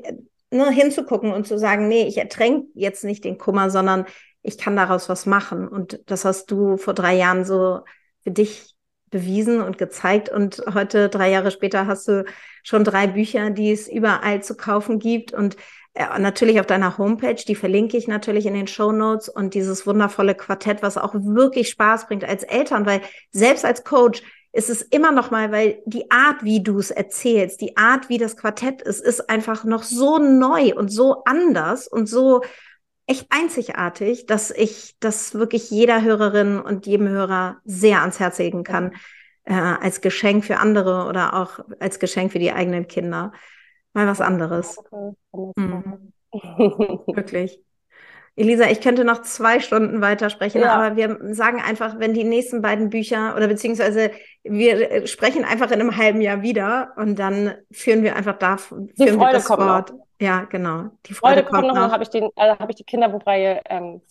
Speaker 2: ne, hinzugucken und zu sagen, nee, ich ertränke jetzt nicht den Kummer, sondern ich kann daraus was machen. Und das hast du vor drei Jahren so für dich bewiesen und gezeigt. Und heute, drei Jahre später, hast du schon drei Bücher, die es überall zu kaufen gibt. Und äh, natürlich auf deiner Homepage, die verlinke ich natürlich in den Show Notes und dieses wundervolle Quartett, was auch wirklich Spaß bringt als Eltern, weil selbst als Coach ist es immer noch mal, weil die Art, wie du es erzählst, die Art, wie das Quartett ist, ist einfach noch so neu und so anders und so echt einzigartig, dass ich das wirklich jeder Hörerin und jedem Hörer sehr ans Herz legen kann, äh, als Geschenk für andere oder auch als Geschenk für die eigenen Kinder. Mal was anderes. Mhm. Wirklich. Elisa, ich könnte noch zwei Stunden weitersprechen, ja. aber wir sagen einfach, wenn die nächsten beiden Bücher oder beziehungsweise wir sprechen einfach in einem halben Jahr wieder und dann führen wir einfach da führen
Speaker 3: die Freude wir das Wort.
Speaker 2: Noch. Ja, genau.
Speaker 3: Die Freude, Freude kommt, kommt noch. noch. Habe ich, den, äh, hab ich die Kinderbuchreihe ähm,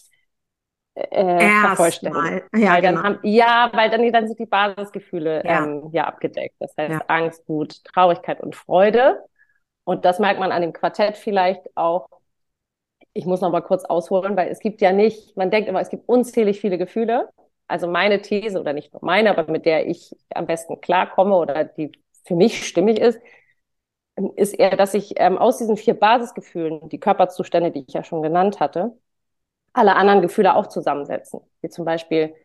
Speaker 3: äh, vervollständigt. Ja, weil genau. Haben, ja, weil dann, dann sind die Basisgefühle ja. Ähm, ja abgedeckt. Das heißt ja. Angst, Wut, Traurigkeit und Freude. Und das merkt man an dem Quartett vielleicht auch. Ich muss noch mal kurz ausholen, weil es gibt ja nicht, man denkt immer, es gibt unzählig viele Gefühle. Also meine These, oder nicht nur meine, aber mit der ich am besten klarkomme oder die für mich stimmig ist, ist eher, dass ich ähm, aus diesen vier Basisgefühlen, die Körperzustände, die ich ja schon genannt hatte, alle anderen Gefühle auch zusammensetzen. Wie zum Beispiel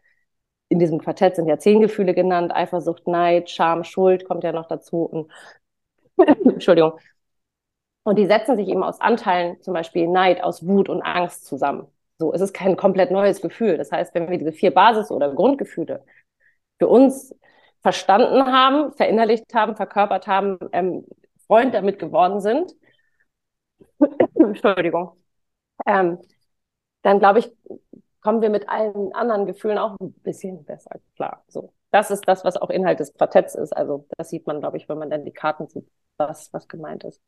Speaker 3: in diesem Quartett sind ja zehn Gefühle genannt, Eifersucht, Neid, Scham, Schuld kommt ja noch dazu. Und Entschuldigung. Und die setzen sich eben aus Anteilen, zum Beispiel Neid, aus Wut und Angst zusammen. So, es ist kein komplett neues Gefühl. Das heißt, wenn wir diese vier Basis- oder Grundgefühle für uns verstanden haben, verinnerlicht haben, verkörpert haben, ähm, Freund damit geworden sind, Entschuldigung, ähm, dann glaube ich, kommen wir mit allen anderen Gefühlen auch ein bisschen besser klar. So, das ist das, was auch Inhalt des Quartetts ist. Also das sieht man, glaube ich, wenn man dann die Karten sieht, was, was gemeint ist.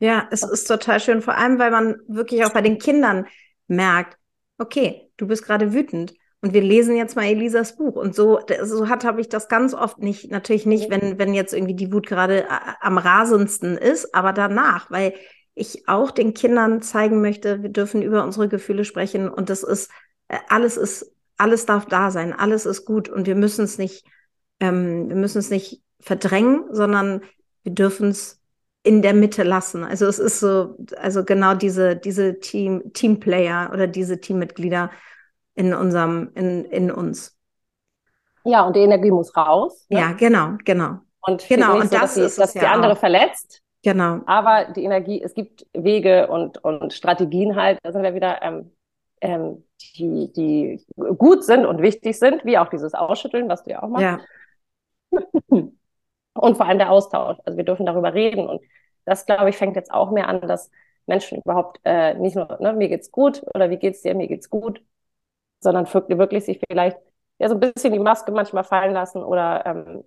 Speaker 2: Ja, es ist total schön, vor allem, weil man wirklich auch bei den Kindern merkt, okay, du bist gerade wütend. Und wir lesen jetzt mal Elisas Buch. Und so, so hat habe ich das ganz oft nicht, natürlich nicht, wenn, wenn jetzt irgendwie die Wut gerade äh, am rasendsten ist, aber danach, weil ich auch den Kindern zeigen möchte, wir dürfen über unsere Gefühle sprechen und das ist, äh, alles ist, alles darf da sein, alles ist gut und wir müssen es nicht, ähm, wir müssen es nicht verdrängen, sondern wir dürfen es in der Mitte lassen. Also es ist so, also genau diese, diese Team, Teamplayer oder diese Teammitglieder, in unserem, in, in uns.
Speaker 3: Ja, und die Energie muss raus.
Speaker 2: Ne? Ja, genau, genau.
Speaker 3: Und genau, und so, das dass, die, ist dass die ja andere auch. verletzt.
Speaker 2: Genau.
Speaker 3: Aber die Energie, es gibt Wege und, und Strategien halt, da sind wir wieder, ähm, ähm, die, die gut sind und wichtig sind, wie auch dieses Ausschütteln, was du ja auch machst. Ja. Und vor allem der Austausch. Also wir dürfen darüber reden. Und das, glaube ich, fängt jetzt auch mehr an, dass Menschen überhaupt äh, nicht nur, ne, mir geht's gut oder wie geht's dir, mir geht's gut, sondern wirklich sich vielleicht ja so ein bisschen die Maske manchmal fallen lassen oder ähm,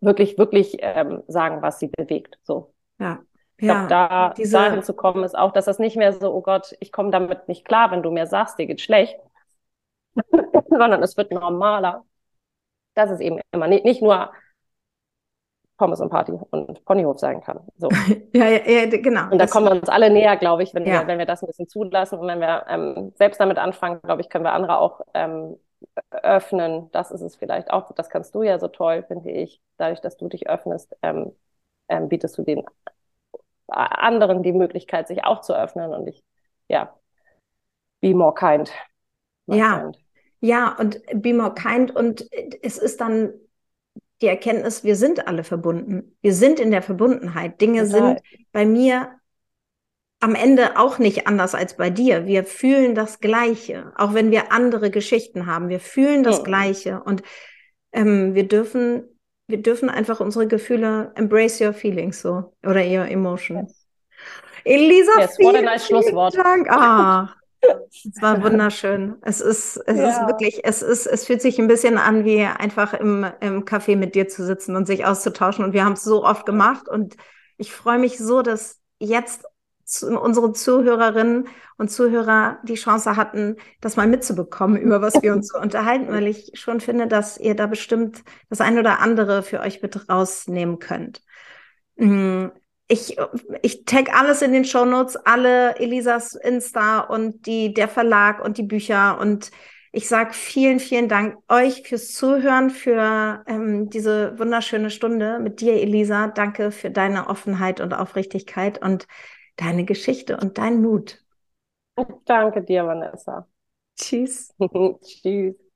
Speaker 3: wirklich, wirklich ähm, sagen, was sie bewegt. So.
Speaker 2: Ja.
Speaker 3: Ich ja, glaube, da diese... dahin zu kommen, ist auch, dass das nicht mehr so, oh Gott, ich komme damit nicht klar, wenn du mir sagst, dir geht schlecht, sondern es wird normaler. Das ist eben immer nicht, nicht nur Pommes und Party und Ponyhof sein kann. So.
Speaker 2: ja, ja, ja, genau.
Speaker 3: Und da kommen wir uns alle näher, glaube ich, wenn, ja. wir, wenn wir das ein bisschen zulassen und wenn wir ähm, selbst damit anfangen, glaube ich, können wir andere auch ähm, öffnen. Das ist es vielleicht auch. Das kannst du ja so toll, finde ich. Dadurch, dass du dich öffnest, ähm, ähm, bietest du den anderen die Möglichkeit, sich auch zu öffnen. Und ich, ja, be more kind.
Speaker 2: ja. Kind. Ja, und be more kind. Und es ist dann die Erkenntnis, wir sind alle verbunden. Wir sind in der Verbundenheit. Dinge Total. sind bei mir am Ende auch nicht anders als bei dir. Wir fühlen das Gleiche, auch wenn wir andere Geschichten haben. Wir fühlen das mhm. Gleiche und ähm, wir dürfen, wir dürfen einfach unsere Gefühle embrace your feelings so oder your emotions. Elisa,
Speaker 3: yes, vielen, nice Schlusswort.
Speaker 2: Dank. Ah, es war wunderschön. Es ist, es ja. ist wirklich, es ist, es fühlt sich ein bisschen an, wie einfach im, im Café mit dir zu sitzen und sich auszutauschen. Und wir haben es so oft gemacht. Und ich freue mich so, das jetzt unsere Zuhörerinnen und Zuhörer die Chance hatten, das mal mitzubekommen, über was wir uns so unterhalten, weil ich schon finde, dass ihr da bestimmt das ein oder andere für euch mit rausnehmen könnt. Ich, ich tag alles in den Show Notes, alle Elisas Insta und die, der Verlag und die Bücher und ich sage vielen, vielen Dank euch fürs Zuhören, für ähm, diese wunderschöne Stunde mit dir, Elisa. Danke für deine Offenheit und Aufrichtigkeit und deine Geschichte und deinen Mut.
Speaker 3: Danke dir, Vanessa.
Speaker 2: Tschüss.
Speaker 3: Tschüss.